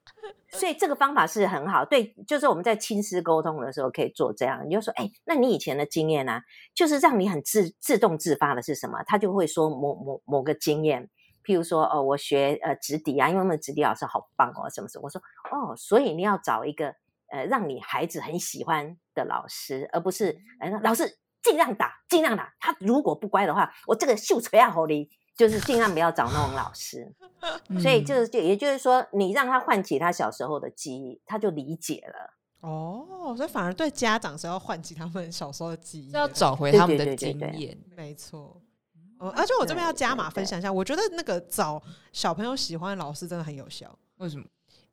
[SPEAKER 3] 所以这个方法是很好，对，就是我们在亲师沟通的时候可以做这样，你就说，哎，那你以前的经验呢、就是让你很自自动自发的是什么？他就会说某某某个经验，譬如说，哦，我学呃直笛啊，因为我们直笛老师好棒哦，什么什么，我说，哦，所以你要找一个呃让你孩子很喜欢的老师，而不是呃老师尽量打，尽量打，他如果不乖的话，我这个秀锤啊吼你，就是尽量不要找那种老师。所以
[SPEAKER 2] 嗯
[SPEAKER 3] 就就也就是说，你让他唤起他小时候的记忆，他就理解了。
[SPEAKER 1] 哦，所以反而对家长是要唤起他们小时候的记忆
[SPEAKER 2] 要找回他们的经验。
[SPEAKER 1] 没错。哦，而且我这边要加码分享一下，我觉得那个找小朋友喜欢的老师真的很有效，
[SPEAKER 2] 为什么？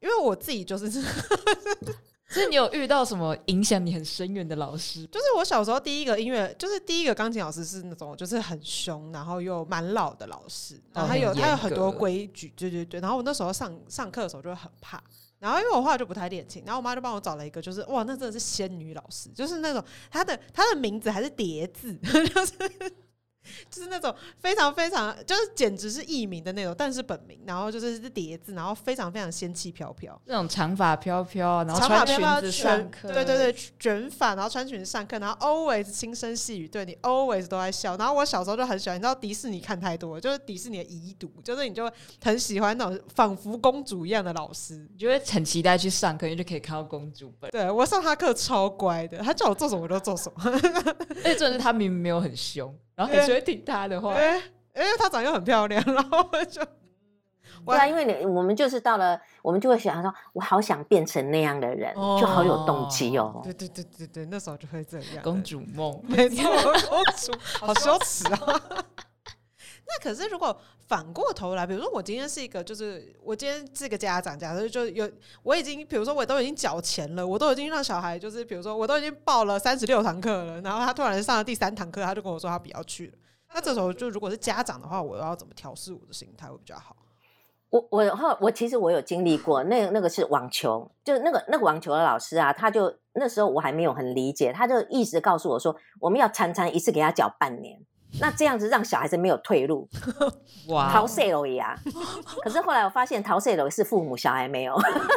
[SPEAKER 1] 因为我自己就是
[SPEAKER 2] 所以你有遇到什么影响你很深远的老师？
[SPEAKER 1] 就是我小时候第一个音乐，就是第一个钢琴老师是那种就是很凶，然后又蛮老的老师，然后他有、他有很多
[SPEAKER 2] 格
[SPEAKER 1] 规矩，对对对。然后我那时候上上课的时候就会很怕，然后因为我后来就不太练琴，然后我妈就帮我找了一个，就是哇，那真的是仙女老师，就是那种她的她的名字还是叠字，就是。就是那种非常非常，就是简直是艺名的那种，但是本名，然后就是是叠字，然后非常非常仙气飘飘，
[SPEAKER 2] 那种长发飘飘，然后穿裙子上
[SPEAKER 1] 卷，
[SPEAKER 2] 课，
[SPEAKER 1] 对对对，卷发，然后穿裙子上课，然后 always 轻声细语对你 always 都在笑。然后我小时候就很喜欢，你知道迪士尼看太多，就是迪士尼的遗毒，就是你就会很喜欢那种仿佛公主一样的老师。
[SPEAKER 2] 你就会很期待去上课，因为就可以看到公主本。
[SPEAKER 1] 对我上他课超乖的，他叫我做什么我就做什么，
[SPEAKER 2] 而且重点是他明明没有很凶，然后还是会听他的话。
[SPEAKER 1] 因为因为她长得又很漂亮，然后就
[SPEAKER 3] 对啊，因为你我们就是到了，我们就会想说，我好想变成那样的人，就好有动机哦。
[SPEAKER 1] 对对对对对，那时候就会这样。
[SPEAKER 2] 公主梦，
[SPEAKER 1] 没错，公主好羞耻啊。那可是如果反过头来，比如说我今天是一个，就是我今天是个家长，假设就有我已经，比如说我都已经缴钱了，我都已经让小孩，就是比如说我都已经报了三十六堂课了，然后他突然上了第三堂课，他就跟我说他不要去了。那这时候就如果是家长的话，我要怎么调试我的心态会比较好？
[SPEAKER 3] 我我后我其实我有经历过，那那个是网球，就那个那个网球的老师啊，他就那时候我还没有很理解，他就一直告诉我说，我们要餐餐一次给他缴半年，那这样子让小孩子没有退路，哇，逃税了呀！可是后来我发现逃税了是父母，小孩没有，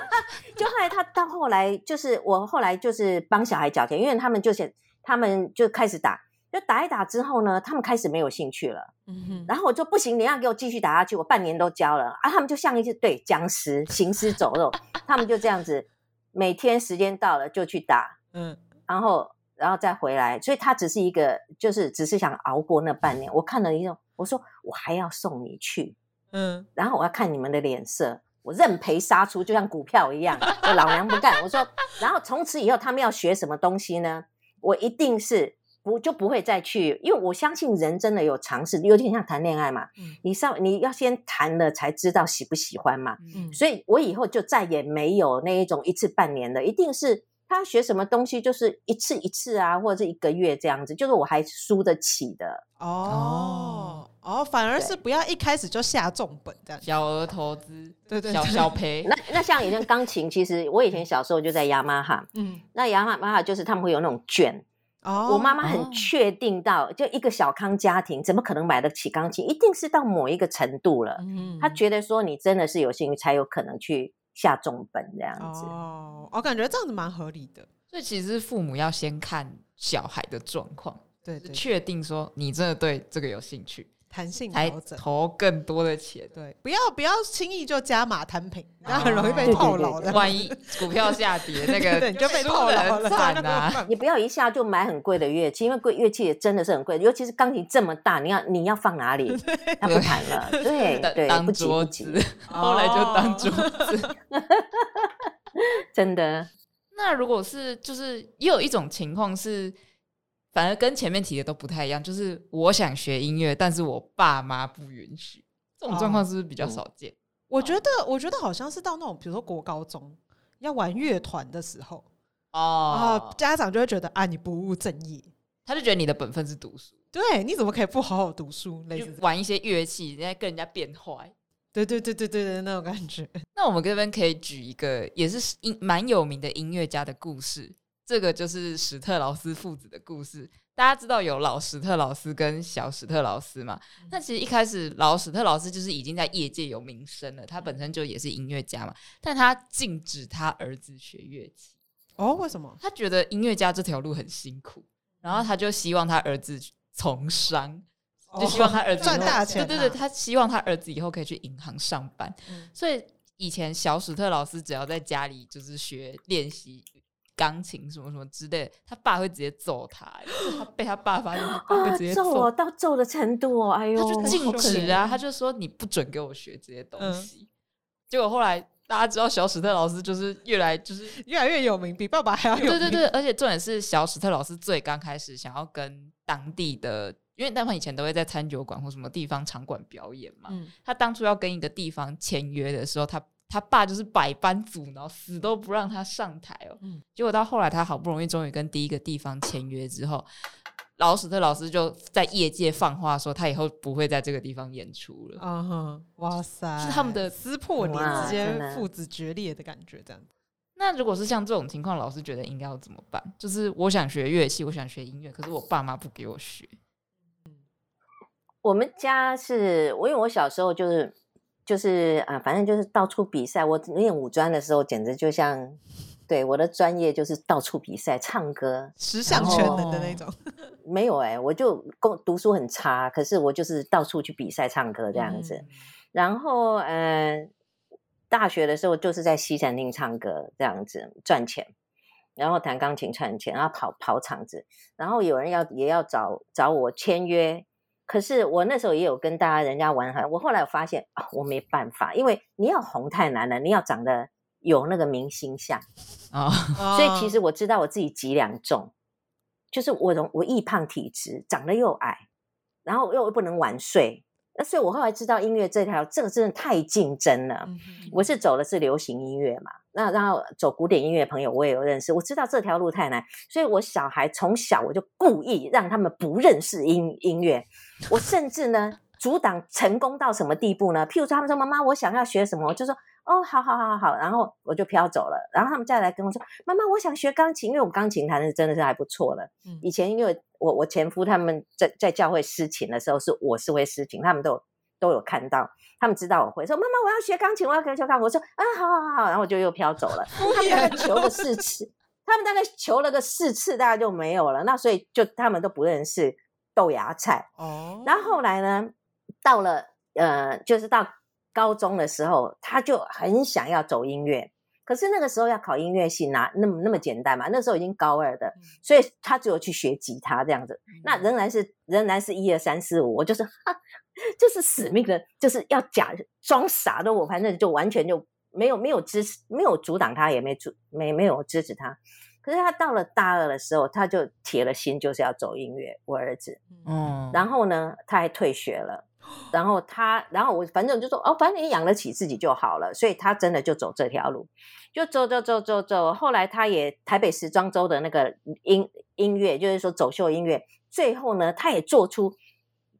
[SPEAKER 3] 就后来他到后来就是我后来就是帮小孩缴钱，因为他们就是他们就开始打。就打一打之后呢，他们开始没有兴趣了。嗯，然后我就不行，你要给我继续打下去，我半年都交了啊。他们就像一只对僵尸行尸走肉，他们就这样子，每天时间到了就去打，嗯，然后然后再回来。所以他只是一个，就是只是想熬过那半年。我看了一种，我说我还要送你去，嗯，然后我要看你们的脸色，我认赔杀出，就像股票一样。我老娘不干。我说，然后从此以后他们要学什么东西呢？我一定是。不就不会再去，因为我相信人真的有尝试，有点像谈恋爱嘛。嗯，你上你要先谈了才知道喜不喜欢嘛。嗯，所以我以后就再也没有那一种一次半年的，一定是他学什么东西就是一次一次啊，或者是一个月这样子，就是我还输得起的。
[SPEAKER 1] 哦哦，反而是不要一开始就下重本这样，
[SPEAKER 2] 小额投资，
[SPEAKER 1] 对对，
[SPEAKER 2] 小小赔。
[SPEAKER 3] 那那像以前钢琴，其实我以前小时候就在雅马哈，嗯，那雅马哈就是他们会有那种券。我妈妈很确定到，就一个小康家庭怎么可能买得起钢琴？一定是到某一个程度了。嗯，她觉得说你真的是有兴趣，才有可能去下重本这样子。
[SPEAKER 1] 哦，我感觉这样子蛮合理的。
[SPEAKER 2] 所以其实父母要先看小孩的状况，
[SPEAKER 1] 对，
[SPEAKER 2] 确定说你真的对这个有兴趣。
[SPEAKER 1] 弹性
[SPEAKER 2] 调整，投更多的钱，
[SPEAKER 1] 对，不要不要轻易就加码摊平，那很容易被套牢的。
[SPEAKER 2] 万一股票下跌，那个 你
[SPEAKER 1] 就被套牢了，
[SPEAKER 2] 惨啊！
[SPEAKER 3] 你不要一下就买很贵的乐器，因为贵乐器也真的是很贵，尤其是钢琴这么大，你要你要放哪里？它不弹了，对对，
[SPEAKER 2] 当桌子，后来就当桌子，
[SPEAKER 3] 真的。
[SPEAKER 2] 那如果是就是也有一种情况是。反而跟前面提的都不太一样，就是我想学音乐，但是我爸妈不允许，这种状况是不是比较少见？
[SPEAKER 1] 我觉得，我觉得好像是到那种，比如说国高中要玩乐团的时候，哦，家长就会觉得啊，你不务正业，
[SPEAKER 2] 他就觉得你的本分是读书，
[SPEAKER 1] 对，你怎么可以不好好读书？类似
[SPEAKER 2] 玩一些乐器，人家跟人家变坏，
[SPEAKER 1] 对对对对对对，那种感觉。
[SPEAKER 2] 那我们这边可以举一个也是音蛮有名的音乐家的故事。这个就是史特劳斯父子的故事。大家知道有老史特劳斯跟小史特劳斯嘛？那其实一开始老史特劳斯就是已经在业界有名声了，他本身就也是音乐家嘛。但他禁止他儿子学乐器。
[SPEAKER 1] 哦，为什么？
[SPEAKER 2] 他觉得音乐家这条路很辛苦，然后他就希望他儿子从商，就希望他儿子
[SPEAKER 1] 赚大钱。
[SPEAKER 2] 对对对，他希望他儿子以后可以去银行上班。所以以前小史特劳斯只要在家里就是学练习。钢琴什么什么之类，他爸会直接揍他，他被他爸发现，他爸会直接
[SPEAKER 3] 揍我，到揍的程度哦，哎呦，
[SPEAKER 2] 他就禁止啊，他就说你不准给我学这些东西。结果后来大家知道小史特老师就是越来就是
[SPEAKER 1] 越来越有名，比爸爸还要有名。
[SPEAKER 2] 对对对，而且重点是小史特老师最刚开始想要跟当地的，因为他们以前都会在餐酒馆或什么地方场馆表演嘛，他当初要跟一个地方签约的时候，他。他爸就是百般阻挠，死都不让他上台哦。结果到后来，他好不容易终于跟第一个地方签约之后，老史特老师就在业界放话说，他以后不会在这个地方演出了。啊
[SPEAKER 1] 哈，哇塞，
[SPEAKER 2] 是他们的
[SPEAKER 1] 撕破脸，直接父子决裂的感觉，这样。
[SPEAKER 2] 那如果是像这种情况，老师觉得应该要怎么办？就是我想学乐器，我想学音乐，可是我爸妈不给我学。
[SPEAKER 3] 我们家是我，因为我小时候就是。就是啊，反正就是到处比赛。我练武专的时候，简直就像，对我的专业就是到处比赛，唱歌，
[SPEAKER 1] 十项全能的那种。
[SPEAKER 3] 没有哎，我就工读书很差，可是我就是到处去比赛唱歌这样子。然后嗯，大学的时候就是在西餐厅唱歌这样子赚钱，然后弹钢琴赚钱，然后跑跑场子，然后有人要也要找找我签约。可是我那时候也有跟大家人家玩哈，我后来我发现啊，我没办法，因为你要红太难了，你要长得有那个明星相，
[SPEAKER 2] 啊，
[SPEAKER 3] 所以其实我知道我自己几两重，就是我容我易胖体质，长得又矮，然后又不能晚睡，那所以我后来知道音乐这条，这个真的太竞争了。
[SPEAKER 1] 嗯。
[SPEAKER 3] 我是走的是流行音乐嘛，那然后走古典音乐的朋友我也有认识，我知道这条路太难，所以我小孩从小我就故意让他们不认识音音乐，我甚至呢阻挡成功到什么地步呢？譬如说他们说妈妈我想要学什么，我就说哦好好好好好，然后我就飘走了，然后他们再来跟我说妈妈我想学钢琴，因为我钢琴弹的真的是还不错了。
[SPEAKER 1] 嗯
[SPEAKER 3] 以前因为我我前夫他们在在教会施琴的时候，是我是会施琴，他们都有都有看到，他们知道我会说妈妈我要学钢琴，我要学钢琴。我说啊好好好，然后我就又飘走了。他们大概求了四次，他们大概求了个四次，大概就没有了。那所以就他们都不认识豆芽菜。
[SPEAKER 1] 哦，
[SPEAKER 3] 然后后来呢，到了呃，就是到高中的时候，他就很想要走音乐。可是那个时候要考音乐系，哪那么那么简单嘛？那时候已经高二的，所以他只有去学吉他这样子。那仍然是仍然是一二三四五，我就是哈，就是死命的，就是要假装傻的，我反正就完全就没有没有支持，没有阻挡他，也没阻没没有支持他。可是他到了大二的时候，他就铁了心，就是要走音乐。我儿子，
[SPEAKER 2] 嗯，
[SPEAKER 3] 然后呢，他还退学了。然后他，然后我反正就说哦，反正你养得起自己就好了，所以他真的就走这条路，就走走走走走。后来他也台北时装周的那个音音乐，就是说走秀音乐，最后呢，他也做出，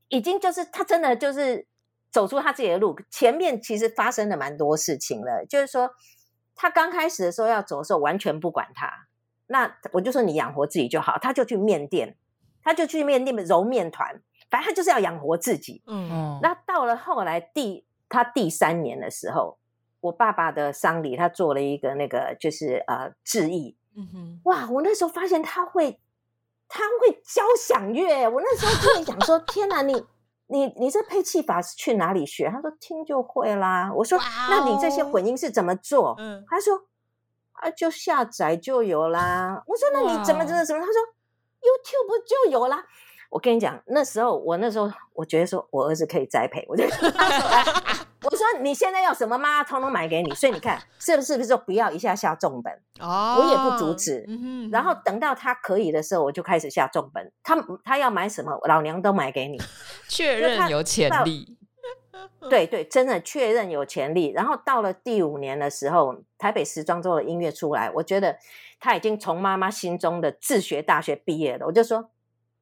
[SPEAKER 3] 已经就是他真的就是走出他自己的路。前面其实发生了蛮多事情了，就是说他刚开始的时候要走的时候，完全不管他。那我就说你养活自己就好，他就去面店，他就去面店揉面团。反正他就是要养活自己。
[SPEAKER 1] 嗯
[SPEAKER 2] 嗯，
[SPEAKER 3] 那到了后来第他第三年的时候，我爸爸的丧礼，他做了一个那个就是呃致意。
[SPEAKER 1] 嗯哼，
[SPEAKER 3] 哇！我那时候发现他会他会交响乐，我那时候就会想说：天哪，你你你这配器法是去哪里学？他说听就会啦。我说那你这些
[SPEAKER 1] 哦
[SPEAKER 3] 混音是怎么做？
[SPEAKER 1] 嗯
[SPEAKER 3] 他说啊，就下载就有啦。我说那你怎么
[SPEAKER 2] 哇
[SPEAKER 3] 怎么怎么？他说 YouTube 就有啦。我跟你讲，那时候我那时候我觉得说我儿子可以栽培，我就跟他说哎我说你现在要什么妈通通买给你，所以你看是不是不是说不要一下下重本，
[SPEAKER 1] 哦，
[SPEAKER 3] 我也不阻止
[SPEAKER 1] 嗯哼
[SPEAKER 3] 然后等到他可以的时候，我就开始下重本。他他要买什么，老娘都买给你。
[SPEAKER 2] 确认有潜力，
[SPEAKER 3] 对对，真的确认有潜力。然后到了第五年的时候，台北时装周的音乐出来，我觉得他已经从妈妈心中的自学大学毕业了。我就说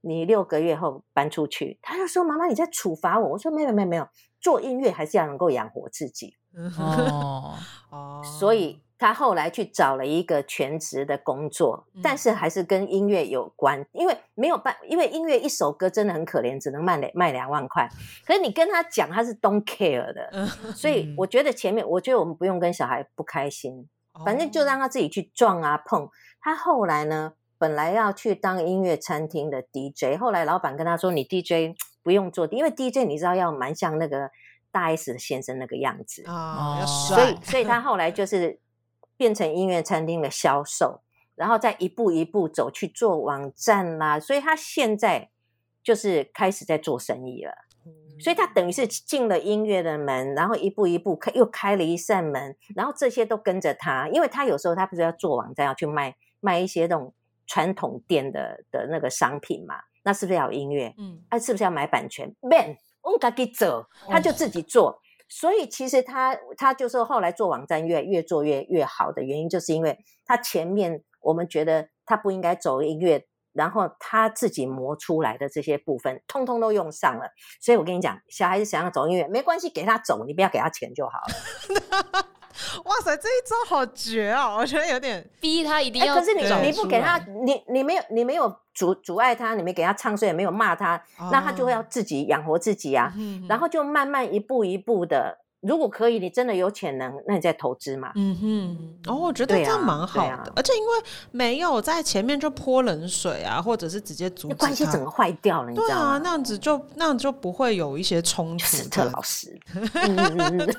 [SPEAKER 3] 你六个月后搬出去，他就说妈妈你在处罚我。我说没有没有没有，做音乐还是要能够养活自己。
[SPEAKER 2] 哦，
[SPEAKER 1] 哦，
[SPEAKER 3] 所以他后来去找了一个全职的工作，
[SPEAKER 1] 嗯
[SPEAKER 3] 但是还是跟音乐有关，因为没有办，因为音乐一首歌真的很可怜，只能卖两卖两万块。可是你跟他讲，他是 don't care 的，
[SPEAKER 1] 嗯
[SPEAKER 3] 所以
[SPEAKER 2] 嗯
[SPEAKER 3] 我觉得前面，我觉得我们不用跟小孩不开心，反正就让他自己去撞啊碰。他后来呢，本来要去当音乐餐厅的 DJ，后来老板跟他说：“你 DJ 不用做，因为 DJ 你知道要蛮像那个大 S 先生那个样子。”
[SPEAKER 1] 啊，
[SPEAKER 3] 所以，所以他 后来就是变成音乐餐厅的销售，然后再一步一步走去做网站啦。所以他现在就是开始在做生意了。所以他等于是进了音乐的门，然后一步一步开又开了一扇门，然后这些都跟着他，因为他有时候他不是要做网站，要去卖卖一些那种传统店的的那个商品嘛，那是不是要有音乐？
[SPEAKER 1] 嗯
[SPEAKER 3] 啊，是不是要买版权？Man，我们自己走，他就自己做。所以其实他他就是后来做网站越越做越越好的原因，就是因为他前面我们觉得他不应该走音乐，然后他自己磨出来的这些部分，通通都用上了。所以我跟你讲，小孩子想要走音乐没关系，给他走，你不要给他钱就好了。
[SPEAKER 1] 哇塞，这一招好绝哦！我觉得有点
[SPEAKER 2] 逼他一定
[SPEAKER 3] 哎，
[SPEAKER 2] 要
[SPEAKER 3] 可是你
[SPEAKER 2] 走
[SPEAKER 3] 你不给他，你你没有你没有阻阻碍他，你没给他唱衰，也没有骂他，那他就会要
[SPEAKER 1] 哦
[SPEAKER 3] 自己养活自己啊。
[SPEAKER 1] 嗯
[SPEAKER 3] 然后就慢慢一步一步的，如果可以，你真的有潜能，那你再投资嘛。
[SPEAKER 1] 嗯哼，哦，我觉得这样蛮好的，而且因为没有在前面就泼冷水啊，或者是直接阻止
[SPEAKER 3] 那关系
[SPEAKER 1] 他
[SPEAKER 3] 整个坏掉了，你知
[SPEAKER 1] 对啊，那样子就那样就不会有一些冲突
[SPEAKER 3] 史
[SPEAKER 1] 的，
[SPEAKER 3] 特老师，嗯嗯嗯嗯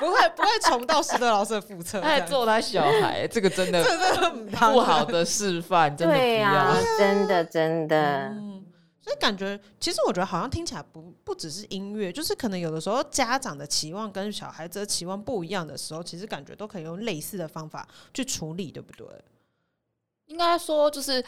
[SPEAKER 1] 不会不会重蹈史特老师的覆辙，
[SPEAKER 2] 他还
[SPEAKER 1] 这样
[SPEAKER 2] 揍他小孩，这个真的
[SPEAKER 1] 这真的很
[SPEAKER 2] 不好的示范，真的不
[SPEAKER 3] 对呀、
[SPEAKER 2] 要。
[SPEAKER 3] 真的真的，
[SPEAKER 1] 嗯，所以感觉，其实我觉得好像听起来不不只是音乐，就是可能有的时候家长的期望跟小孩子的期望不一样的时候，其实感觉都可以用类似的方法去处理，对不对？
[SPEAKER 2] 应该说就是，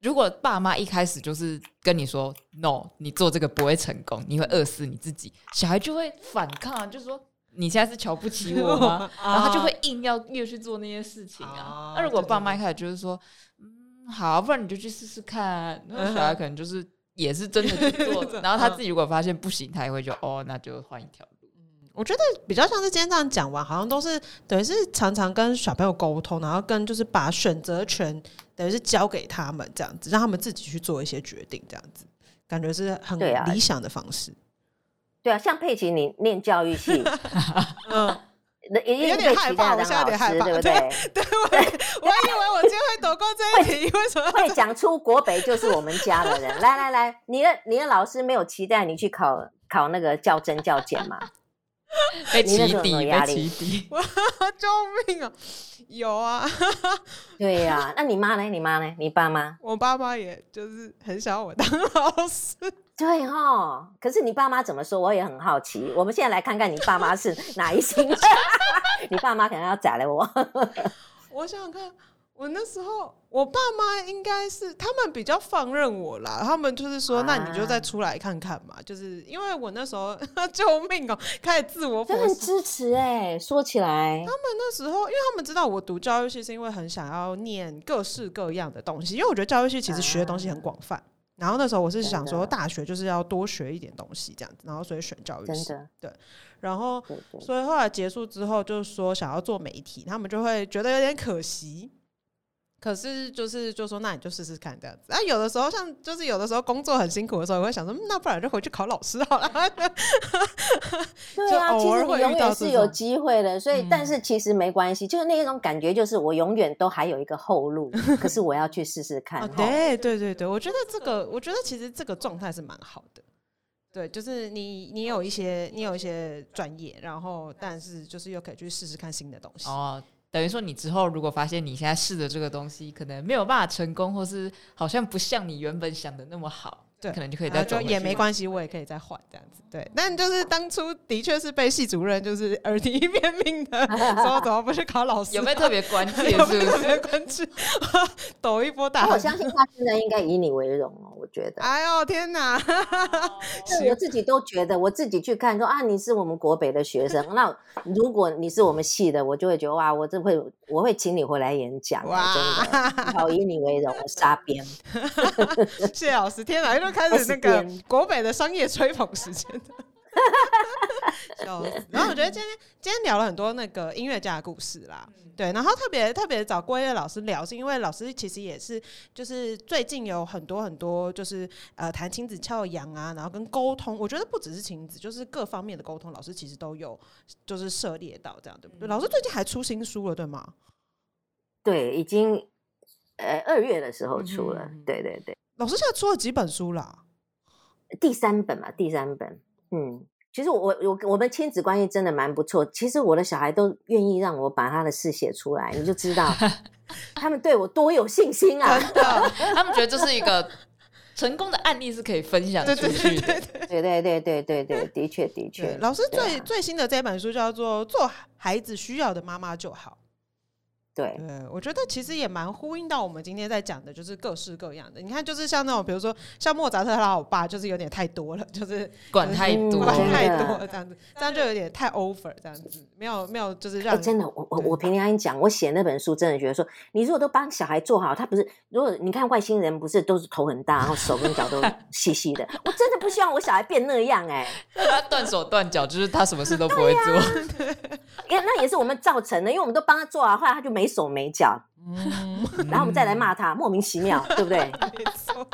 [SPEAKER 2] 如果爸妈一开始就是跟你说 “no”，你做这个不会成功，你会饿死你自己，小孩就会反抗，就是说你现在是瞧不起我吗？然后他就会硬要越去做那些事情啊
[SPEAKER 1] 啊。
[SPEAKER 2] 那如果爸妈一开始就是说，嗯，好，不然你就去试试看，那小孩可能就是也是真的去做，然后他自己如果发现不行，他也会就哦，那就换一条路。
[SPEAKER 1] 我觉得比较像是今天这样讲完，好像都是等于是常常跟小朋友沟通，然后跟就是把选择权等于是交给他们这样子，让他们自己去做一些决定，这样子感觉是很
[SPEAKER 3] 对啊
[SPEAKER 1] 理想的方式。
[SPEAKER 3] 对啊，像佩奇你念教育系，
[SPEAKER 1] 嗯，有点害怕我现在有点，害怕
[SPEAKER 3] 对不对？
[SPEAKER 1] 对我 我以为我今天会躲过这一题，为什么？
[SPEAKER 3] 会讲出国北就是我们家的人。来来来，你的你的老师没有期待你去考考那个教真教检吗？
[SPEAKER 2] 被
[SPEAKER 3] 你那时候有
[SPEAKER 2] 起底，
[SPEAKER 3] 压力
[SPEAKER 2] 起底。
[SPEAKER 1] 救命啊！有啊，
[SPEAKER 3] 对呀、那你妈呢？你妈呢？你爸妈？
[SPEAKER 1] 我爸妈也就是很想我当老师。
[SPEAKER 3] 对哈，可是你爸妈怎么说？我也很好奇。我们现在来看看你爸妈是哪一星？你爸妈可能要宰了我。
[SPEAKER 1] 我想想看，我那时候我爸妈应该是他们比较放任我啦，他们就是说，那你就再
[SPEAKER 3] 啊
[SPEAKER 1] 出来看看嘛。就是因为我那时候 救命哦、开始自我
[SPEAKER 3] 就很。支持哎、说起来，他们
[SPEAKER 1] 那时候，因为他们知道我读教育系是因为很想要念各式各样的东西，因为我觉得教育系其实学的东西很广泛。然后那时候我是想说，大学就是要多学一点东西这样子，然后所以选教育系。
[SPEAKER 3] 对，
[SPEAKER 1] 然后所以后来结束之后，就是说想要做媒体，他们就会觉得有点可惜。可是就是就说，那你就试试看这样子。啊，有的时候像就是有的时候工作很辛苦的时候，我会想说，嗯那不然就回去考老师好了。
[SPEAKER 3] 对啊，
[SPEAKER 1] 就偶
[SPEAKER 3] 其实你永远是有机会的，所以、
[SPEAKER 1] 嗯
[SPEAKER 3] 但是其实没关系，就是那种感觉，就是我永远都还有一个后路，可是我要去试试看。
[SPEAKER 1] 对对对对，我觉得这个，我觉得其实这个状态是蛮好的。对，就是你你有一些你有一些专业，然后但是就是又可以去试试看新的东西。
[SPEAKER 2] 哦，等于说你之后如果发现你现在试的这个东西可能没有办法成功，或是好像不像你原本想的那么好，
[SPEAKER 1] 对
[SPEAKER 2] 可能就可以再走回去
[SPEAKER 1] 没关系，我也可以再换这样子。对，但就是当初的确是被系主任就是耳提面命的，说怎么不去考老师？
[SPEAKER 2] 有没有特别关注？
[SPEAKER 1] 有没有特别？关注？抖一波大。
[SPEAKER 3] 我相信他现在应该以你为荣哦，我觉得。
[SPEAKER 1] 哎呦天哪！
[SPEAKER 3] 是我自己都觉得，我自己去看说啊，你是我们国北的学生，那如果你是我们系的，我就会觉得哇，我这会我会请你回来演讲，
[SPEAKER 1] 哇
[SPEAKER 3] 真的，好以你为荣，杀边。
[SPEAKER 1] 谢谢老师，天哪，又开始那个国北的商业吹捧时间。笑死！然后我觉得今天今天聊了很多那个音乐家的故事啦，对，然后特别特别找郭叶老师聊，是因为老师其实也是就是最近有很多很多就是呃谈亲子教养啊，然后跟沟通，我觉得不只是亲子，就是各方面的沟通，老师其实都有就是涉猎到这样，对不对？老师最近还出新书了，对吗？
[SPEAKER 3] 对，已经呃二月的时候出了，
[SPEAKER 1] 嗯
[SPEAKER 3] 对对对，
[SPEAKER 1] 老师现在出了几本书啦？
[SPEAKER 3] 第三本嘛，第三本，嗯。其实我我我们亲子关系真的蛮不错。其实我的小孩都愿意让我把他的事写出来，你就知道 他们对我多有信心啊！
[SPEAKER 2] 他们觉得这是一个成功的案例，是可以分享出去的。
[SPEAKER 1] 对对。
[SPEAKER 3] 对对对对的确的确。，
[SPEAKER 1] 老师最、最新的这本书叫做《做孩子需要的妈妈就好》。
[SPEAKER 3] 对
[SPEAKER 1] 对，我觉得其实也蛮呼应到我们今天在讲的，就是各式各样的。你看，就是像那种，比如说像莫扎特他老爸，就是有点太多了，就是
[SPEAKER 2] 管太
[SPEAKER 3] 嗯
[SPEAKER 2] 多
[SPEAKER 1] 管太多这样子，这样就有点太 over 这样子，没有没有，就是让
[SPEAKER 3] 真的，我我我平常跟你讲，我写那本书，真的觉得说，你如果都帮小孩做好，他不是，如果你看外星人不是都是头很大，然后手跟脚都细细的，我真的不希望我小孩变那样哎、
[SPEAKER 2] 断手断脚，就是他什么事都不会做。
[SPEAKER 3] 因为那也是我们造成的，因为我们都帮他做啊，后来他就没手没脚，
[SPEAKER 1] 嗯，
[SPEAKER 3] 然后我们再来骂他，莫名其妙，对不对？
[SPEAKER 1] 没错。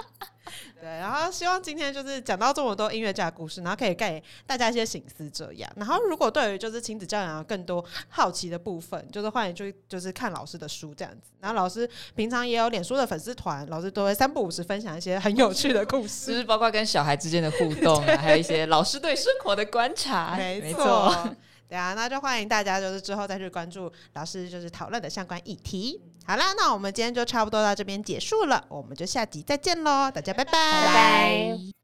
[SPEAKER 1] 对，然后希望今天就是讲到这么多音乐家的故事，然后可以给大家一些醒思，这样。然后如果对于就是亲子教养有更多好奇的部分，就是欢迎去就是看老师的书这样子。然后老师平常也有脸书的粉丝团，老师都会三不五时分享一些很有趣的故事
[SPEAKER 2] 就
[SPEAKER 1] 事。
[SPEAKER 2] 是包括跟小孩之间的互动啊，还有一些老师对生活的观察。
[SPEAKER 1] 没
[SPEAKER 2] 错，
[SPEAKER 1] 错。对啊，那就欢迎大家就是之后再去关注老师就是讨论的相关议题。好啦，那我们今天就差不多到这边结束了，我们就下集再见喽，大家拜拜，
[SPEAKER 3] 拜拜。